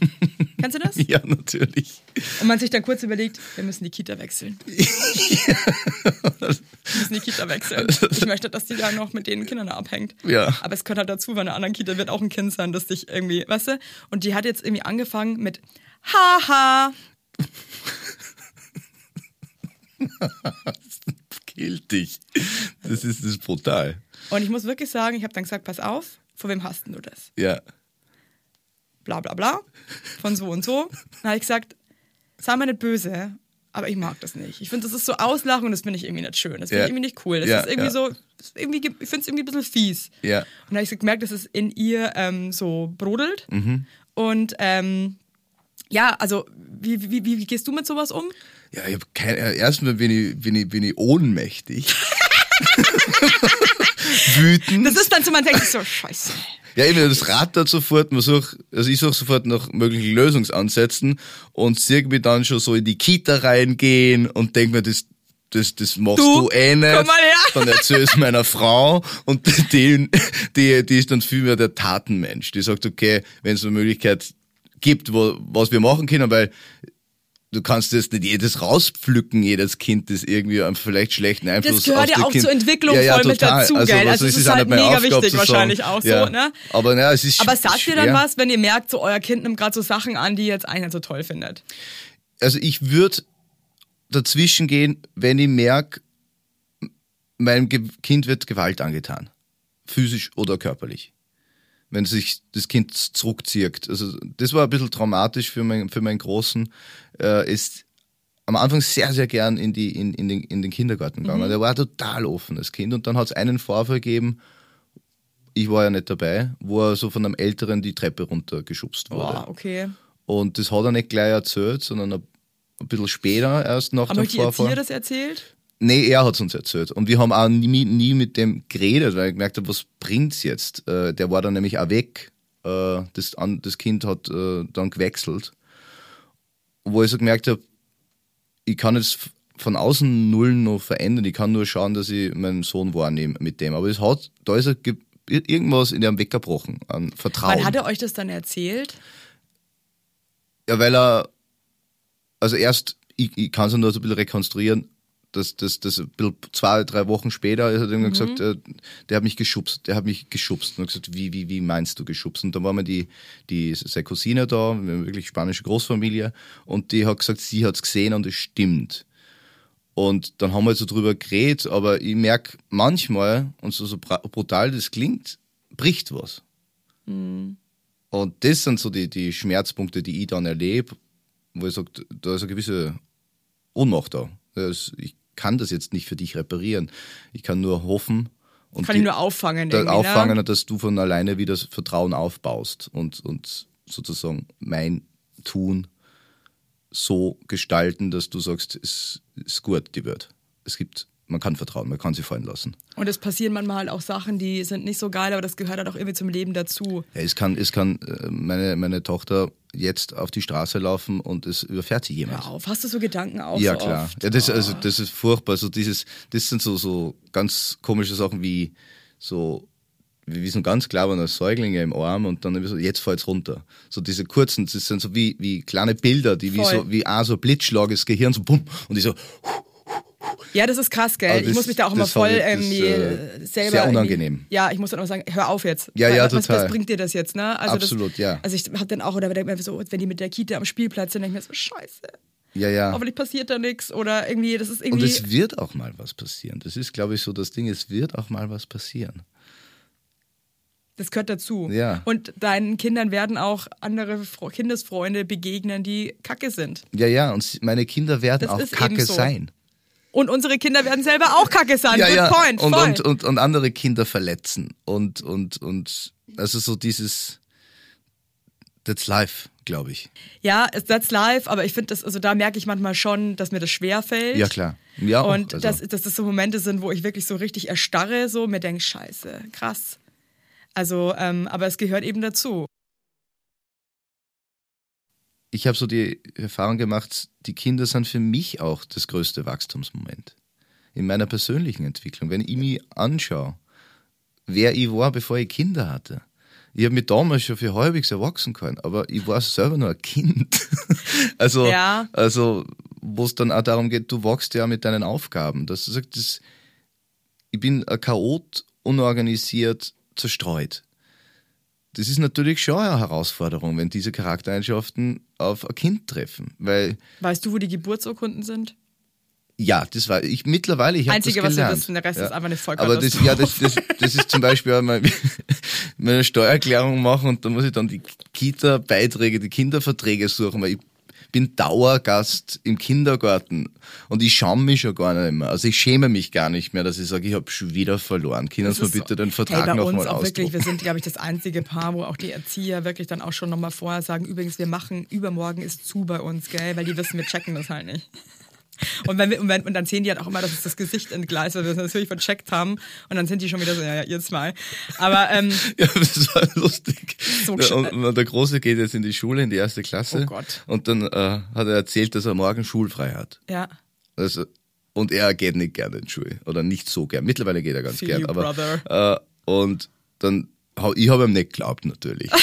Kennst du das? ja, natürlich. Und man sich dann kurz überlegt, wir müssen die Kita wechseln. wir müssen die Kita wechseln. Ich möchte, dass die da noch mit den Kindern abhängt. Ja. Aber es gehört halt dazu, bei einer anderen Kita wird auch ein Kind sein, das dich irgendwie, weißt du? Und die hat jetzt irgendwie angefangen mit Haha. Killt dich. Das ist, das ist brutal. Und ich muss wirklich sagen, ich habe dann gesagt, pass auf, vor wem hast du das? Ja. Bla bla bla. Von so und so. Dann habe ich gesagt, sei mir nicht böse, aber ich mag das nicht. Ich finde, das ist so Auslachen und das finde ich irgendwie nicht schön. Das finde Ja. ich irgendwie nicht cool. Das Ja, ist irgendwie ja. so, das ist irgendwie, ich finde es irgendwie ein bisschen fies. Ja. Und dann habe ich so gemerkt, dass es in ihr ähm, so brodelt. Mhm. Und ähm, ja, also wie, wie, wie, wie gehst du mit sowas um? Ja, ich hab keine, erstmal bin ich, bin ich, bin ich ohnmächtig. Wütend. Das ist dann so, man denkt so, scheiße. Ja, eben, das Rad da sofort, man sucht, also ich suche sofort nach möglichen Lösungsansätzen und sehe mich dann schon so in die Kita reingehen und denk mir, das, das, das machst Du, du, eh nicht. komm mal her. Dann erzähl es meiner Frau und die, die, die ist dann viel mehr der Tatenmensch. Die sagt, okay, wenn es eine Möglichkeit gibt, wo, was wir machen können, weil du kannst jetzt nicht jedes rauspflücken, jedes Kind, das irgendwie einen vielleicht schlechten Einfluss gehört auf ja auch kind zur Entwicklung ja, ja, voll mit total. dazu, also, gell? Also das ist auch halt mega Aufgabe wichtig wahrscheinlich auch so, ja. ne? Aber ja, es ist Aber sagt ihr dann schwer. was, wenn ihr merkt, so euer Kind nimmt gerade so Sachen an, die ihr jetzt eigentlich nicht so toll findet? also ich würde dazwischen gehen, wenn ich merke, meinem Kind wird Gewalt angetan. Physisch oder körperlich. Wenn sich das Kind zurückzieht. Also das war ein bisschen traumatisch für, mein, für meinen Großen. Äh, ist am Anfang sehr, sehr gern in, die, in, in, den, in den Kindergarten gegangen. Der war ein total offenes Kind. Und dann hat es einen Vorfall gegeben, ich war ja nicht dabei, wo er so von einem Älteren die Treppe runtergeschubst wurde. Boah, okay. Und das hat er nicht gleich erzählt, sondern ein, bisschen später, erst nach Haben dem euch die Vorfall. Erzieher das erzählt? Nee, er hat es uns erzählt. Und wir haben auch nie, nie mit dem geredet, weil ich gemerkt habe, was bringt's jetzt? Äh, der war dann nämlich auch weg. Äh, das, an, das Kind hat äh, dann gewechselt. Wo ich so gemerkt habe, ich kann jetzt von außen null noch verändern. Ich kann nur schauen, dass ich meinen Sohn wahrnehme mit dem. Aber es hat, da ist ge- irgendwas in ihm weggebrochen an Vertrauen. Wann hat er euch das dann erzählt? Ja, weil er, also erst, ich, ich kann es nur so ein bisschen rekonstruieren, das, das bisschen zwei, drei Wochen später hat er Mhm. irgendwann gesagt, äh, der hat mich geschubst, der hat mich geschubst. Und gesagt, wie, wie, wie meinst du geschubst? Und dann war mir die, die, seine Cousine da, wir wirklich spanische Großfamilie, und die hat gesagt, sie hat's gesehen und es stimmt. Und dann haben wir so drüber geredet, aber ich merk manchmal, und so, so brutal das klingt, bricht was. Und das sind so die, die Schmerzpunkte, die ich dann erlebe, wo ich sage, da ist eine gewisse Ohnmacht da. Das, ich kann das jetzt nicht für dich reparieren. Ich kann nur hoffen und Kann die- ich nur auffangen. da irgendwie, auffangen, Ne? dass du von alleine wieder das Vertrauen aufbaust und, und sozusagen mein Tun so gestalten, dass du sagst, es ist gut, die wird. Es gibt, man kann vertrauen, man kann sie fallen lassen. Und es passieren manchmal halt auch Sachen, die sind nicht so geil, aber das gehört halt auch irgendwie zum Leben dazu. Ja, es kann, es kann äh, meine, meine Tochter jetzt auf die Straße laufen und es überfährt sie jemand. Hör auf, hast du so Gedanken auch Ja, so klar. oft? Ja, das, also, das ist furchtbar. Also dieses, das sind so, so ganz komische Sachen wie so, wie, wie so ganz kleine Säuglinge im Arm und dann so, jetzt fällt's runter. So diese kurzen, das sind so wie, wie kleine Bilder, die wie Voll. so, wie auch so Blitzschlag des Gehirns, so bumm, und ich so, Ja, das ist krass, gell? Aber ich muss mich da auch immer voll ich- das, irgendwie äh, selber. sehr irgendwie- unangenehm. Ja, ich muss dann immer sagen, hör auf jetzt. Ja, ja, was, total. Was bringt dir das jetzt, ne? Also Absolut, das, ja. Also ich hab dann auch, oder denk mir so, wenn die mit der Kita am Spielplatz sind, denke ich mir so, scheiße, ja, ja. hoffentlich passiert da nichts. Oder irgendwie, das ist Und irgendwie. es wird auch mal was passieren. Das ist, glaube ich, so das Ding, es wird auch mal was passieren. Das gehört dazu. Ja. Und deinen Kindern werden auch andere Kindesfreunde begegnen, die kacke sind. Ja, ja, und meine Kinder werden Das auch kacke so. sein. Und unsere Kinder werden selber auch kacke sein. ja, Good ja. point. und, und, und, und andere Kinder verletzen. Und, und, und also so dieses That's life, glaube ich. ja, that's life, aber ich finde das, also da merke ich manchmal schon, dass mir das schwer fällt. Ja, klar. Ja, auch, Und also. dass, dass das so Momente sind, wo ich wirklich so richtig erstarre, so mir denke, scheiße, krass. Also, ähm, aber es gehört eben dazu. Ich habe so die Erfahrung gemacht, die Kinder sind für mich auch das größte Wachstumsmoment. In meiner persönlichen Entwicklung. Wenn ich mich anschaue, wer ich war, bevor ich Kinder hatte. Ich habe mich damals schon für halbwegs erwachsen können, aber ich war selber nur ein Kind. also, Ja. also wo es dann auch darum geht, du wachst ja mit deinen Aufgaben. Dass du sagst, das, ich bin ein Chaot, unorganisiert, zerstreut. Das ist natürlich schon eine Herausforderung, wenn diese Charaktereigenschaften auf ein Kind treffen. Weil, Weißt du, wo die Geburtsurkunden sind? ja, das war ich mittlerweile, ich habe das Einzige, was wir gelernt. wissen, der Rest ja. ist einfach eine Aber das, ja, das, das, das ist zum Beispiel auch mal meine Steuererklärung machen und da muss ich dann die Kita-Beiträge, die Kinderverträge suchen, weil ich bin Dauergast im Kindergarten und ich schaue mich schon gar nicht mehr. Also ich schäme mich gar nicht mehr, dass ich sage, ich habe schon wieder verloren. Können Sie mir bitte den Vertrag hey, bei nochmal uns auch wirklich, wir ausdrucken? sind, glaube ich, das einzige Paar, wo auch die Erzieher wirklich dann auch schon nochmal vorher sagen, übrigens, wir machen, übermorgen ist zu bei uns, gell, weil die wissen, wir checken das halt nicht. Und, wenn wir, und, wenn, und dann sehen die halt auch immer, dass es das Gesicht entgleist, weil wir das natürlich vercheckt haben. Und dann sind die schon wieder so, ja, ja, ihr zwei. Aber ähm, Ja, das war lustig. So und, und der Große geht jetzt in die Schule, in die erste Klasse. Oh Gott. Und dann äh, hat er erzählt, dass er morgen schulfrei hat. ja, Also, und er geht nicht gerne in die Schule. Oder nicht so gern. Mittlerweile geht er ganz gern. you, Aber, brother. äh, und dann, ich habe ihm nicht geglaubt, natürlich.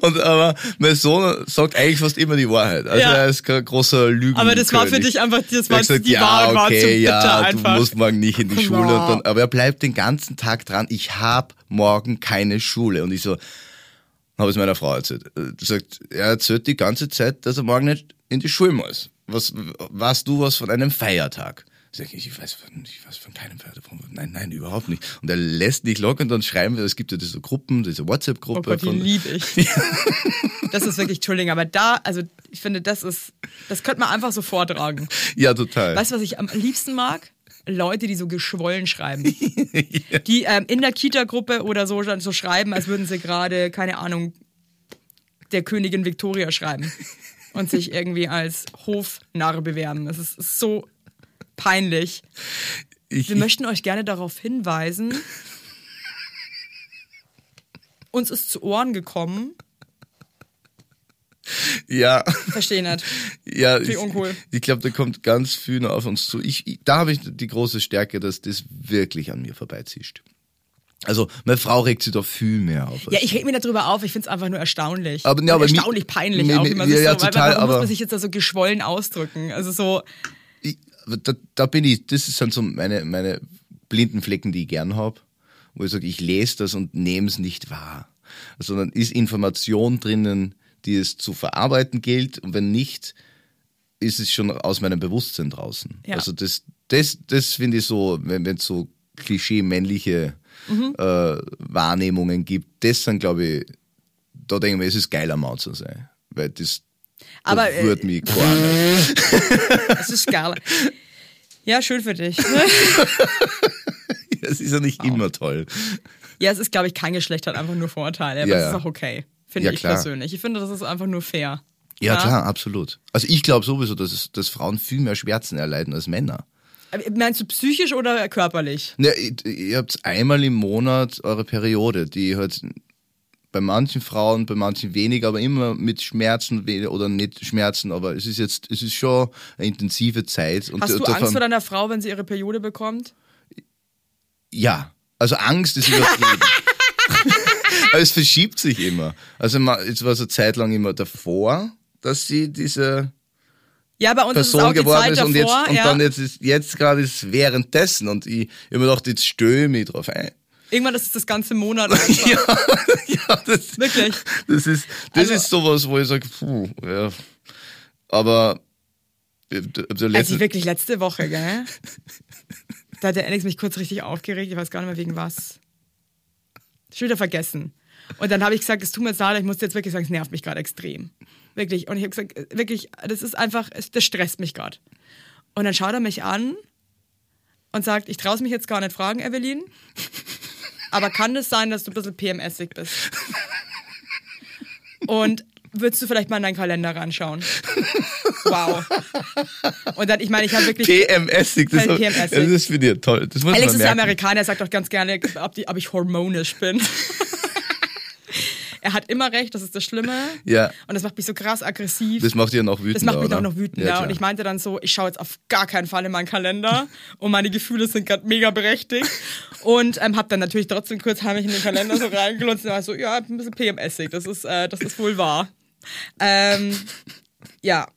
und, aber mein Sohn sagt eigentlich fast immer die Wahrheit. Also Ja. er ist kein großer Lügen. aber das war für dich einfach, das war gesagt, die ja, Wahrheit war okay, zu bitter ja, einfach. du musst morgen nicht in die Schule. On. dann, aber er bleibt den ganzen Tag dran, ich hab morgen keine Schule. Und ich so, habe es meiner Frau erzählt. Die sagt, er erzählt die ganze Zeit, dass er morgen nicht in die Schule muss. Was, weißt du was von einem Feiertag? Sag ich, ich weiß von, ich weiß von keinem davon. Nein, nein, überhaupt nicht. Und er lässt nicht locker und dann schreiben wir, es gibt ja diese Gruppen, diese Oh WhatsApp-Gruppe Gott, die liebe ich. Das ist wirklich, Entschuldigung, aber da, also ich finde, das ist, das könnte man einfach so vortragen. Ja, total. Weißt du, was ich am liebsten mag? Leute, die so geschwollen schreiben. Die ähm, in der Kita-Gruppe oder so, so schreiben, als würden sie gerade, keine Ahnung, der Königin Victoria schreiben. Und sich irgendwie als Hofnarr bewerben. Das ist so peinlich. Ich, Wir möchten euch gerne darauf hinweisen. Uns ist zu Ohren gekommen. ja, Verstehe nicht. ja. Wie Ich, uncool. ich glaube, da kommt ganz viel noch auf uns zu. Ich, ich, da habe ich die große Stärke, dass das wirklich an mir vorbeizischt. Also, meine Frau regt sich da viel mehr auf. Ja, ich reg mich drüber auf, ich find's einfach nur erstaunlich. Aber- ja, aber erstaunlich peinlich mi- auch, mi- wie man ja, ja, so, weil, total, warum muss aber- man sich jetzt da so geschwollen ausdrücken? Also so, ich, da, da bin ich, das sind so meine, meine blinden Flecken, die ich gern habe, wo ich sage, ich lese das und nehme es nicht wahr. Sondern ist Information drinnen, die es zu verarbeiten gilt und wenn nicht, ist es schon aus meinem Bewusstsein draußen. Ja. Also das, das, das finde ich so, wenn es so klischee-männliche Mhm. äh, Wahrnehmungen gibt, das sind, glaube ich, da denke ich mir, es ist geil, am Maut zu sein. Weil das, Aber, da äh, wird mich gar das ist geil. Ja, schön für dich. Es ist ja nicht immer toll. Ja, es ist, glaube ich, kein Geschlecht hat einfach nur Vorteile, aber Ja, das ist ja. auch okay. Finde Ja, ich klar. persönlich. Ich finde, das ist einfach nur fair. Ja, klar, absolut. Also ich glaube sowieso, dass, es, dass Frauen viel mehr Schmerzen erleiden als Männer. Aber Meinst du psychisch oder körperlich? Ne, ihr, ihr habt einmal im Monat eure Periode, die halt bei manchen Frauen, bei manchen weniger, aber immer mit Schmerzen oder nicht Schmerzen, aber es ist jetzt, es ist schon eine intensive Zeit. Und Hast du Angst vor deiner Frau, wenn sie ihre Periode bekommt? Ja, also Angst ist übertrieben. aber es verschiebt sich immer. Also jetzt war es eine Zeit lang immer davor, dass sie diese Ja, bei uns ist es auch Person geworden ist davor. und jetzt und ja. dann jetzt ist jetzt gerade ist es währenddessen und ich, ich hab mir gedacht, jetzt stöhe ich mich drauf ein. Irgendwann ist es das ganze Monat. Ja, ja das, Wirklich. das ist das Also- ist sowas, wo ich sage, puh, ja. Aber äh, Also wirklich letzte Woche, gell? Da hat der Alex mich kurz richtig aufgeregt. Ich weiß gar nicht mehr wegen was. Schon wieder vergessen. Und dann habe ich gesagt, es tut mir jetzt leid, ich muss jetzt wirklich sagen, es nervt mich gerade extrem. Wirklich. Und ich habe gesagt, äh, wirklich, das ist einfach, es- das stresst mich gerade. Und dann schaut er mich an und sagt, ich traue mich jetzt gar nicht fragen, Evelyn. Aber kann es sein, dass du ein bisschen PMSig bist? Und würdest du vielleicht mal in deinen Kalender reinschauen? Wow. Und dann, ich meine, ich habe wirklich. PMSig, das, Kein PMSig. das ist für dich toll. Das muss Alex man ist merken. Amerikaner, er sagt doch ganz gerne, ob, die, ob ich hormonisch bin. Er hat immer recht, das ist das Schlimme. Ja. Und das macht mich so krass aggressiv. Das macht dich ja noch wütender. Das macht mich oder? auch noch wütender. Ja, und ich meinte dann so, ich schaue jetzt auf gar keinen Fall in meinen Kalender und meine Gefühle sind gerade mega berechtigt. Und ähm, habe dann natürlich trotzdem kurz heimlich in den Kalender so reingelunzt und war so, ja, ein bisschen PMSig, das ist, äh, das ist wohl wahr. Ähm, ja,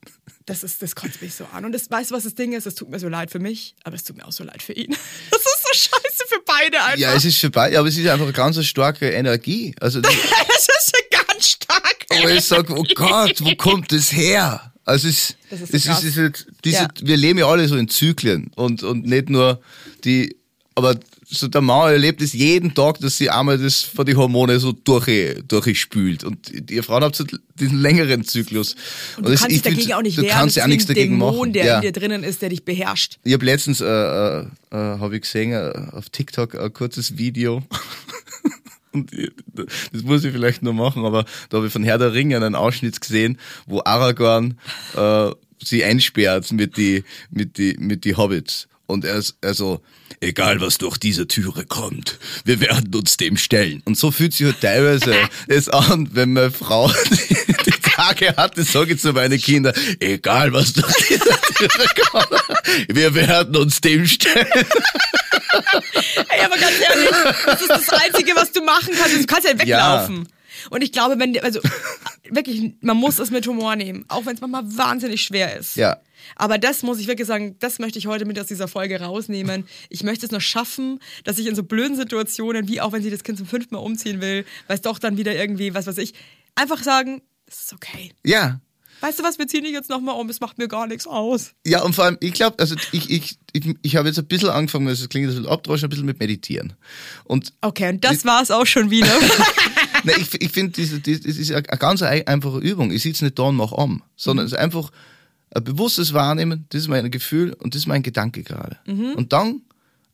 das, ist, das kotzt mich so an. Und das, weißt du, was das Ding ist? Es tut mir so leid für mich, aber es tut mir auch so leid für ihn. Das ist so scheiße für beide einfach. ja, es ist vorbei, aber es ist einfach eine ganz starke Energie. Also das, das ist ja ganz stark. wo ich sage, oh Gott, wo kommt das her? Also es, Das ist es krass. ist, es ist diese, Ja. wir leben ja alle so in Zyklen und, und nicht nur die, aber so der Mann erlebt es jeden Tag, dass sie einmal das von die Hormone so durch, durchspült und ihr Frauen habt so diesen längeren Zyklus. Und du das- kannst ich dich dagegen auch nicht du wehren. kannst ja auch nichts dagegen Dämon, machen. der ja. in dir drinnen ist, der dich beherrscht. Ich habe letztens, äh, äh, äh, habe ich gesehen, äh, auf TikTok ein kurzes Video. Und ich- das muss ich vielleicht noch machen, aber da habe ich von Herr der Ringe einen Ausschnitt gesehen, wo Aragorn äh, sie einsperrt mit die, mit die, mit die Hobbits. Und er ist also, egal was durch diese Türe kommt, wir werden uns dem stellen. Und so fühlt sich halt teilweise es an, wenn meine Frau die, die Tage hat, das sage ich zu meinen Kindern, egal was durch diese Türe kommt, wir werden uns dem stellen. Ey, aber ganz ehrlich, das ist das Einzige, was du machen kannst. Du kannst ja weglaufen. Und ich glaube, wenn, also wirklich, man muss es mit Humor nehmen, auch wenn es manchmal wahnsinnig schwer ist. Ja. Aber das muss ich wirklich sagen, das möchte ich heute mit aus dieser Folge rausnehmen. Ich möchte es noch schaffen, dass ich in so blöden Situationen, wie auch wenn sie das Kind zum fünften Mal umziehen will, weil es doch dann wieder irgendwie, was weiß ich, einfach sagen, es ist okay. Ja. weißt du was, wir ziehen dich jetzt nochmal um, es macht mir gar nichts aus. Ja, und vor allem, ich glaube, also ich, ich, ich, ich habe jetzt ein bisschen angefangen, das klingt ein bisschen abdroschen, ein bisschen mit Meditieren. Und Okay, und das war's auch schon wieder. ne, ich, ich finde, das ist eine ganz ei- einfache Übung. Ich sitze nicht da und mache am, sondern es ist einfach ein bewusstes Wahrnehmen, das ist mein Gefühl und das ist mein Gedanke gerade. Und dann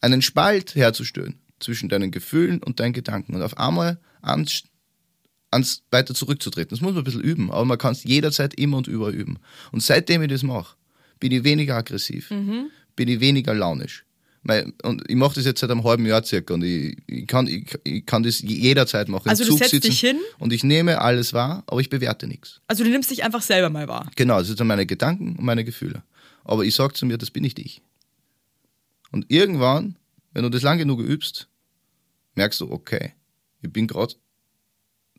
einen Spalt herzustellen zwischen deinen Gefühlen und deinen Gedanken und auf einmal ans, ans weiter zurückzutreten. Das muss man ein bisschen üben, aber man kann es jederzeit immer und überall üben. Und seitdem ich das mache, bin ich weniger aggressiv, bin ich weniger launisch. Weil- Und ich mache das jetzt seit einem halben Jahr circa und ich, ich, kann, ich, ich kann das jederzeit machen. Im Also du Zug setzt dich hin? Und ich nehme alles wahr, aber ich bewerte nichts. Also du nimmst dich einfach selber mal wahr. Genau, das sind meine Gedanken und meine Gefühle. Aber ich sage zu mir, das bin nicht ich. Und irgendwann, wenn du das lang genug übst, merkst du, okay, ich bin gerade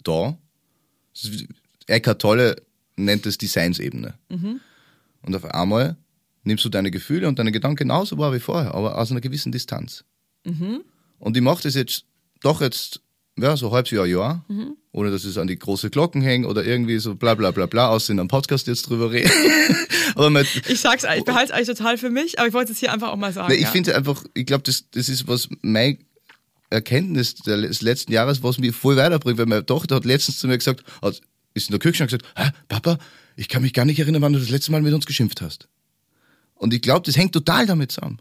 da. Eckhart Tolle nennt es Designsebene. Und auf einmal nimmst du deine Gefühle und deine Gedanken genauso wahr wie vorher, aber aus einer gewissen Distanz. Und ich mache das jetzt doch jetzt, ja, so halbes Jahr, Jahr, ohne dass es an die große Glocken hängt oder irgendwie so bla bla bla bla, aus in einem Podcast jetzt drüber reden. aber man, Ich sag's, ich behalte es eigentlich total für mich, aber ich wollte es hier einfach auch mal sagen. Nee, ich ja. finde einfach, ich glaube, das, das ist was mein Erkenntnis des letzten Jahres, was mich voll weiterbringt, weil meine Tochter hat letztens zu mir gesagt, hat, ist in der Küche gesagt, Hä, Papa, ich kann mich gar nicht erinnern, wann du das letzte Mal mit uns geschimpft hast. Und ich glaube, das hängt total damit zusammen,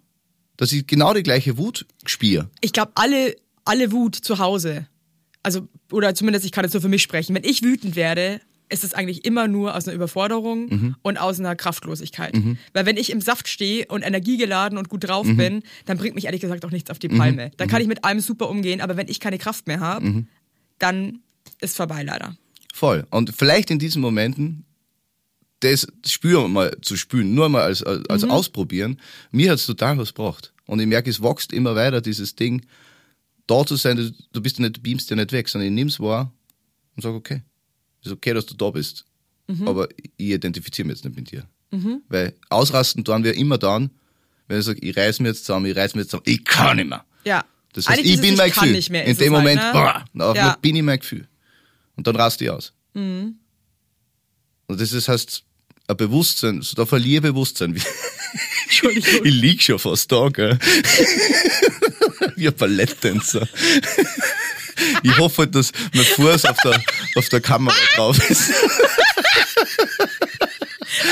dass ich genau die gleiche Wut spüre. ich glaube, alle, alle Wut zu Hause, also, oder zumindest ich kann jetzt nur für mich sprechen, wenn ich wütend werde, ist es eigentlich immer nur aus einer Überforderung Mhm. und aus einer Kraftlosigkeit. Weil wenn ich im Saft stehe und energiegeladen und gut drauf Mhm. bin, dann bringt mich ehrlich gesagt auch nichts auf die Palme. Dann kann ich mit allem super umgehen, aber wenn ich keine Kraft mehr habe, Mhm. dann ist vorbei leider. Voll. Und vielleicht in diesen Momenten, das spüren mal zu spüren, nur mal als, als, als Ausprobieren, mir hat's total was gebracht. Und ich merke, es wächst immer weiter, dieses Ding, da zu sein, du, du bist ja nicht, du beamst ja nicht weg, sondern ich nimm's wahr und sag, okay, ist okay, dass du da bist, aber ich identifiziere mich jetzt nicht mit dir. Weil ausrasten tun wir immer dann, wenn ich sage, ich reiß mir jetzt zusammen, ich reiß mir jetzt zusammen, ich kann nicht mehr. Ja. Das heißt, Eigentlich ich bin mein Gefühl. nicht mehr In dem es Moment, halt, ne? boah, auf Ja. Mhm. bin ich mein Gefühl. Und dann rast ich aus. Und das ist, heißt, ein Bewusstsein, so da verliere ich Bewusstsein. Entschuldigung. ich lieg schon fast da, gell? Wie ein Balletttänzer. Ich hoffe halt, dass mein Fuß auf der, auf der Kamera drauf ist.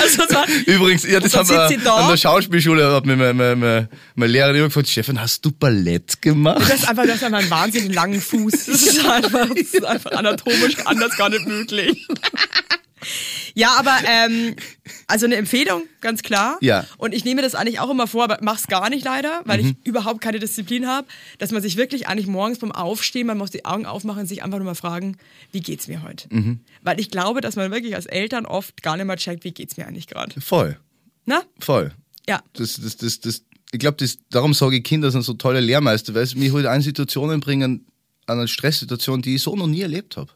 Also, das war, Übrigens, ja, das haben wir da. an der Schauspielschule, hat mir meine, meine, meine Lehrerin immer gefragt, Stefan, hast du Ballett gemacht? Du hast einfach, du hast einfach einen wahnsinnig langen Fuß. Das ist einfach, das ist einfach anatomisch anders gar nicht möglich. Ja, aber ähm, also eine Empfehlung, ganz klar. Ja. Und ich nehme das eigentlich auch immer vor, aber mach's gar nicht leider, weil ich überhaupt keine Disziplin habe, dass man sich wirklich eigentlich morgens beim Aufstehen, man muss die Augen aufmachen und sich einfach nur mal fragen, wie geht's mir heute? Weil ich glaube, dass man wirklich als Eltern oft gar nicht mal checkt, wie geht's mir eigentlich gerade. Voll, Na? voll. Ja. Das, das, das, das, ich glaube, darum sage ich, Kinder sind so tolle Lehrmeister, weil sie mich halt an Situationen bringen, an eine Stresssituation, die ich so noch nie erlebt habe.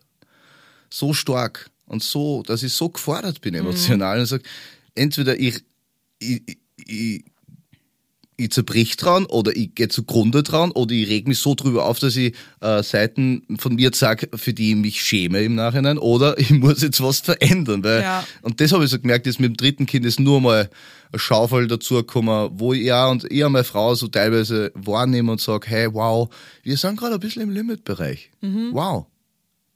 So stark und so, dass ich so gefordert bin emotional und sage, entweder ich, ich, ich, ich zerbrich dran oder ich gehe zugrunde dran oder ich reg mich so drüber auf, dass ich äh, Seiten von mir sage, für die ich mich schäme im Nachhinein oder ich muss jetzt was verändern. Weil, Ja. Und das habe ich so gemerkt, jetzt mit dem dritten Kind ist nur mal eine Schaufel dazugekommen, wo ich ja und ich und meine Frau so teilweise wahrnehme und sage, hey, wow, wir sind gerade ein bisschen im Limitbereich. Wow,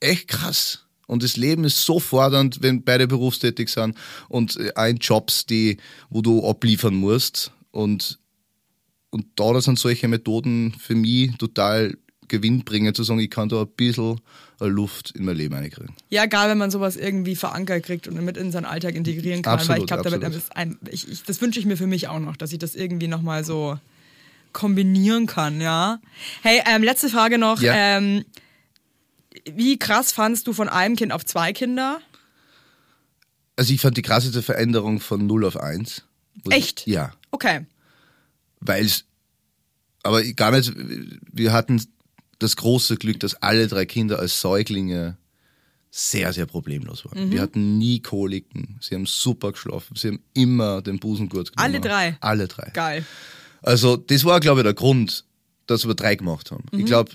echt krass. Und das Leben ist so fordernd, wenn beide berufstätig sind und äh, auch in Jobs, die, wo du abliefern musst. Und, und da das sind solche Methoden für mich total gewinnbringend, zu sagen, ich kann da ein bisschen Luft in mein Leben reinkriegen. Ja, geil, wenn man sowas irgendwie verankert kriegt und mit in seinen Alltag integrieren kann. weil ich Absolut, glaube, damit absolut. ist ein, ich, ich, das wünsche ich mir für mich auch noch, dass ich das irgendwie nochmal so kombinieren kann, ja. Hey, ähm, letzte Frage noch. Ja. Ähm, wie krass fandst du von einem Kind auf zwei Kinder? Also ich fand die krasseste Veränderung von 0 auf 1. Muss Echt? Ich, ja. Okay. weil es, aber gar nicht, wir hatten das große Glück, dass alle drei Kinder als Säuglinge sehr, sehr problemlos waren. Mhm. Wir hatten nie Koliken, sie haben super geschlafen, sie haben immer den Busengurt genommen. Alle drei? Alle drei. Geil. Also das war, glaube ich, der Grund, dass wir drei gemacht haben. Mhm. Ich glaube,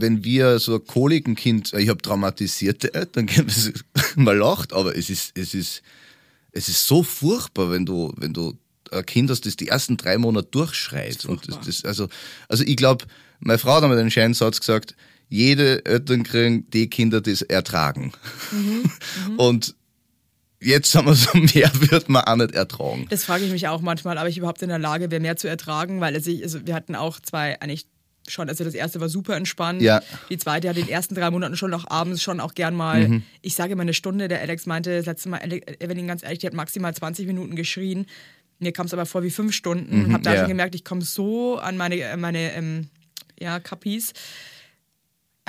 wenn wir so ein Kolikenkind, ich habe traumatisierte Eltern, man lacht, aber es ist, es ist, es ist so furchtbar, wenn du, wenn du ein Kind hast, das die ersten drei Monate durchschreit. Und das, das, also, also ich glaube, meine Frau hat einmal den schönen Satz gesagt, jede Eltern kriegen die Kinder, die es ertragen. Und jetzt haben wir so, mehr wird man auch nicht ertragen. Das frage ich mich auch manchmal, ob ich überhaupt in der Lage wäre, mehr zu ertragen, weil also, ich, also wir hatten auch zwei eigentlich schon, also das erste war super entspannt. Ja. Die zweite hat in den ersten drei Monaten schon noch abends schon auch gern mal, Mhm. ich sage immer eine Stunde, der Alex meinte das letzte Mal, Evelyn ganz ehrlich, die hat maximal 20 Minuten geschrien. Mir kam es aber vor wie fünf Stunden und habe da Mhm, ja. schon gemerkt, ich komme so an meine, an meine ähm, ja, Kapis.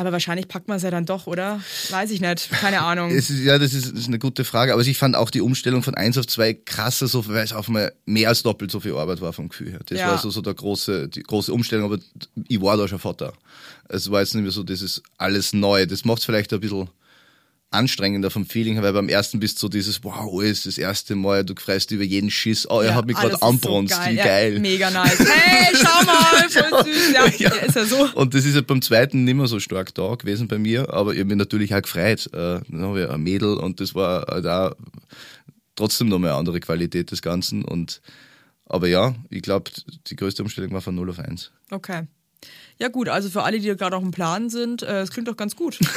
Aber wahrscheinlich packt man es ja dann doch, oder? Weiß ich nicht. Keine Ahnung. Es ist, ja, das ist, ist eine gute Frage. Aber ich fand auch die Umstellung von 1 auf 2 krasser, so, weil es auf einmal mehr als doppelt so viel Arbeit war vom Gefühl her. Das Ja. war so, so der große, die große Umstellung, aber ich war da schon Vater. Es war jetzt nicht mehr so, das ist alles neu. Das macht es vielleicht ein bisschen anstrengender vom Feeling her, weil beim ersten bist du so dieses, wow, alles das erste Mal, du freust über jeden Schiss, oh, er Ja, hat mich ah, gerade ist anbronzt, so wie Ja, geil. mega nice. Hey, schau mal, voll süß. Ja, ja. ist ja so. Und das ist ja beim zweiten nicht mehr so stark da gewesen bei mir, aber ich habe mich natürlich auch gefreut. Äh, Dann habe ich ein Mädel und das war halt auch trotzdem noch mal eine andere Qualität des Ganzen. Und, aber ja, ich glaube, die größte Umstellung war von 0 auf 1. Okay. Ja gut, also für alle, die gerade auf dem Plan sind, äh, es klingt doch ganz gut.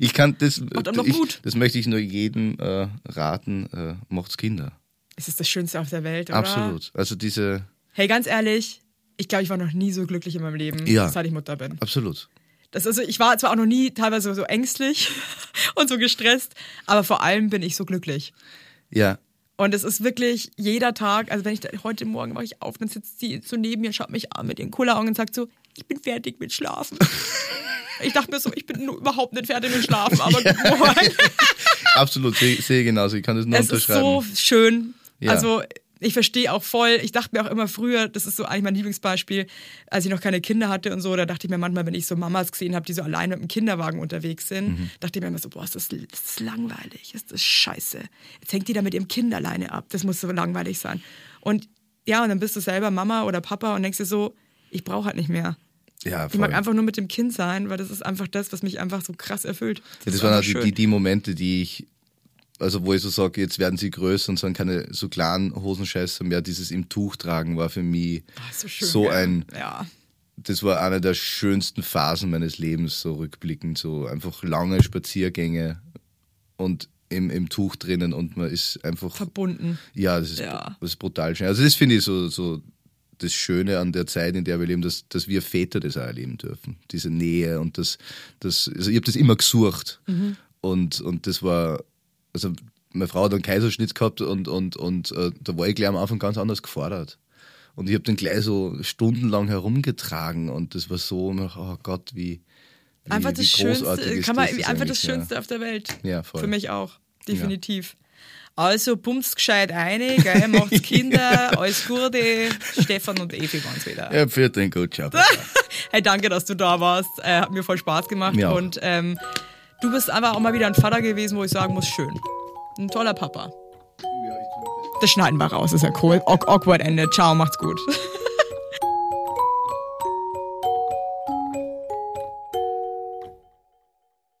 Ich kann das, doch ich, Mut. das möchte ich nur jedem äh, raten, äh, macht's Kinder. Es ist das Schönste auf der Welt, oder? Absolut. Also diese, Hey, ganz ehrlich, ich glaube, ich war noch nie so glücklich in meinem Leben, Ja. seit ich Mutter bin. absolut. Das, also, ich war zwar auch noch nie teilweise so ängstlich und so gestresst, aber vor allem bin ich so glücklich. Ja, Und es ist wirklich jeder Tag, also wenn ich da, heute Morgen wache ich auf, dann sitzt sie so neben mir, schaut mich an mit ihren Kulleraugen und sagt so, ich bin fertig mit Schlafen. ich dachte mir so, ich bin nur überhaupt nicht fertig mit Schlafen, aber gut, moin. absolut. Sehe ich genauso. Ich kann das nur Es ist unterschreiben. so schön. Ja. Also ich verstehe auch voll. Ich dachte mir auch immer früher, das ist so eigentlich mein Lieblingsbeispiel, als ich noch keine Kinder hatte und so, da dachte ich mir manchmal, wenn ich so Mamas gesehen habe, die so allein mit dem Kinderwagen unterwegs sind, Mhm. dachte ich mir immer so, boah, ist das, ist das langweilig, ist das scheiße. Jetzt hängt die da mit ihrem Kind alleine ab. Das muss so langweilig sein. Und ja, und dann bist du selber Mama oder Papa und denkst dir so, ich brauche halt nicht mehr. ja, Ich mag einfach nur mit dem Kind sein, weil das ist einfach das, was mich einfach so krass erfüllt. Ja, das ist waren auch einfach die, die, Momente, die ich, also wo ich so sage, jetzt werden sie größer und sind keine so kleinen Hosenscheißer mehr. Dieses im Tuch tragen war für mich Ah, so schön, so ein, Ja. das war eine der schönsten Phasen meines Lebens, so rückblickend, so einfach lange Spaziergänge und im, im Tuch drinnen und man ist einfach Verbunden. ja, das ist, Ja. das ist brutal schön. Also das finde ich so, so das Schöne an der Zeit, in der wir leben, dass, dass wir Väter das auch erleben dürfen. Diese Nähe und das, das also ich habe das immer gesucht. Und, und das war, also meine Frau hat einen Kaiserschnitt gehabt und, und, und äh, da war ich gleich am Anfang ganz anders gefordert. Und ich habe den gleich so stundenlang herumgetragen und das war so, oh Gott, wie, wie, Einfach das wie großartig Schönste, ist kann man, das einfach das eigentlich, ja. Schönste auf der Welt. Ja, voll. Für mich auch, definitiv. Also pumpst gescheit ein, gell, macht's Kinder, alles Gute. Stefan und Evi waren's wieder. Ja, für den gut, ciao. Hey, danke, dass du da warst. Äh, hat mir voll Spaß gemacht. Mir auch. Und ähm, du bist einfach auch mal wieder ein Vater gewesen, wo ich sagen muss, schön. Ein toller Papa. Das schneiden wir raus, ist ja cool. Awk- Awkward Ende. Ciao, macht's gut.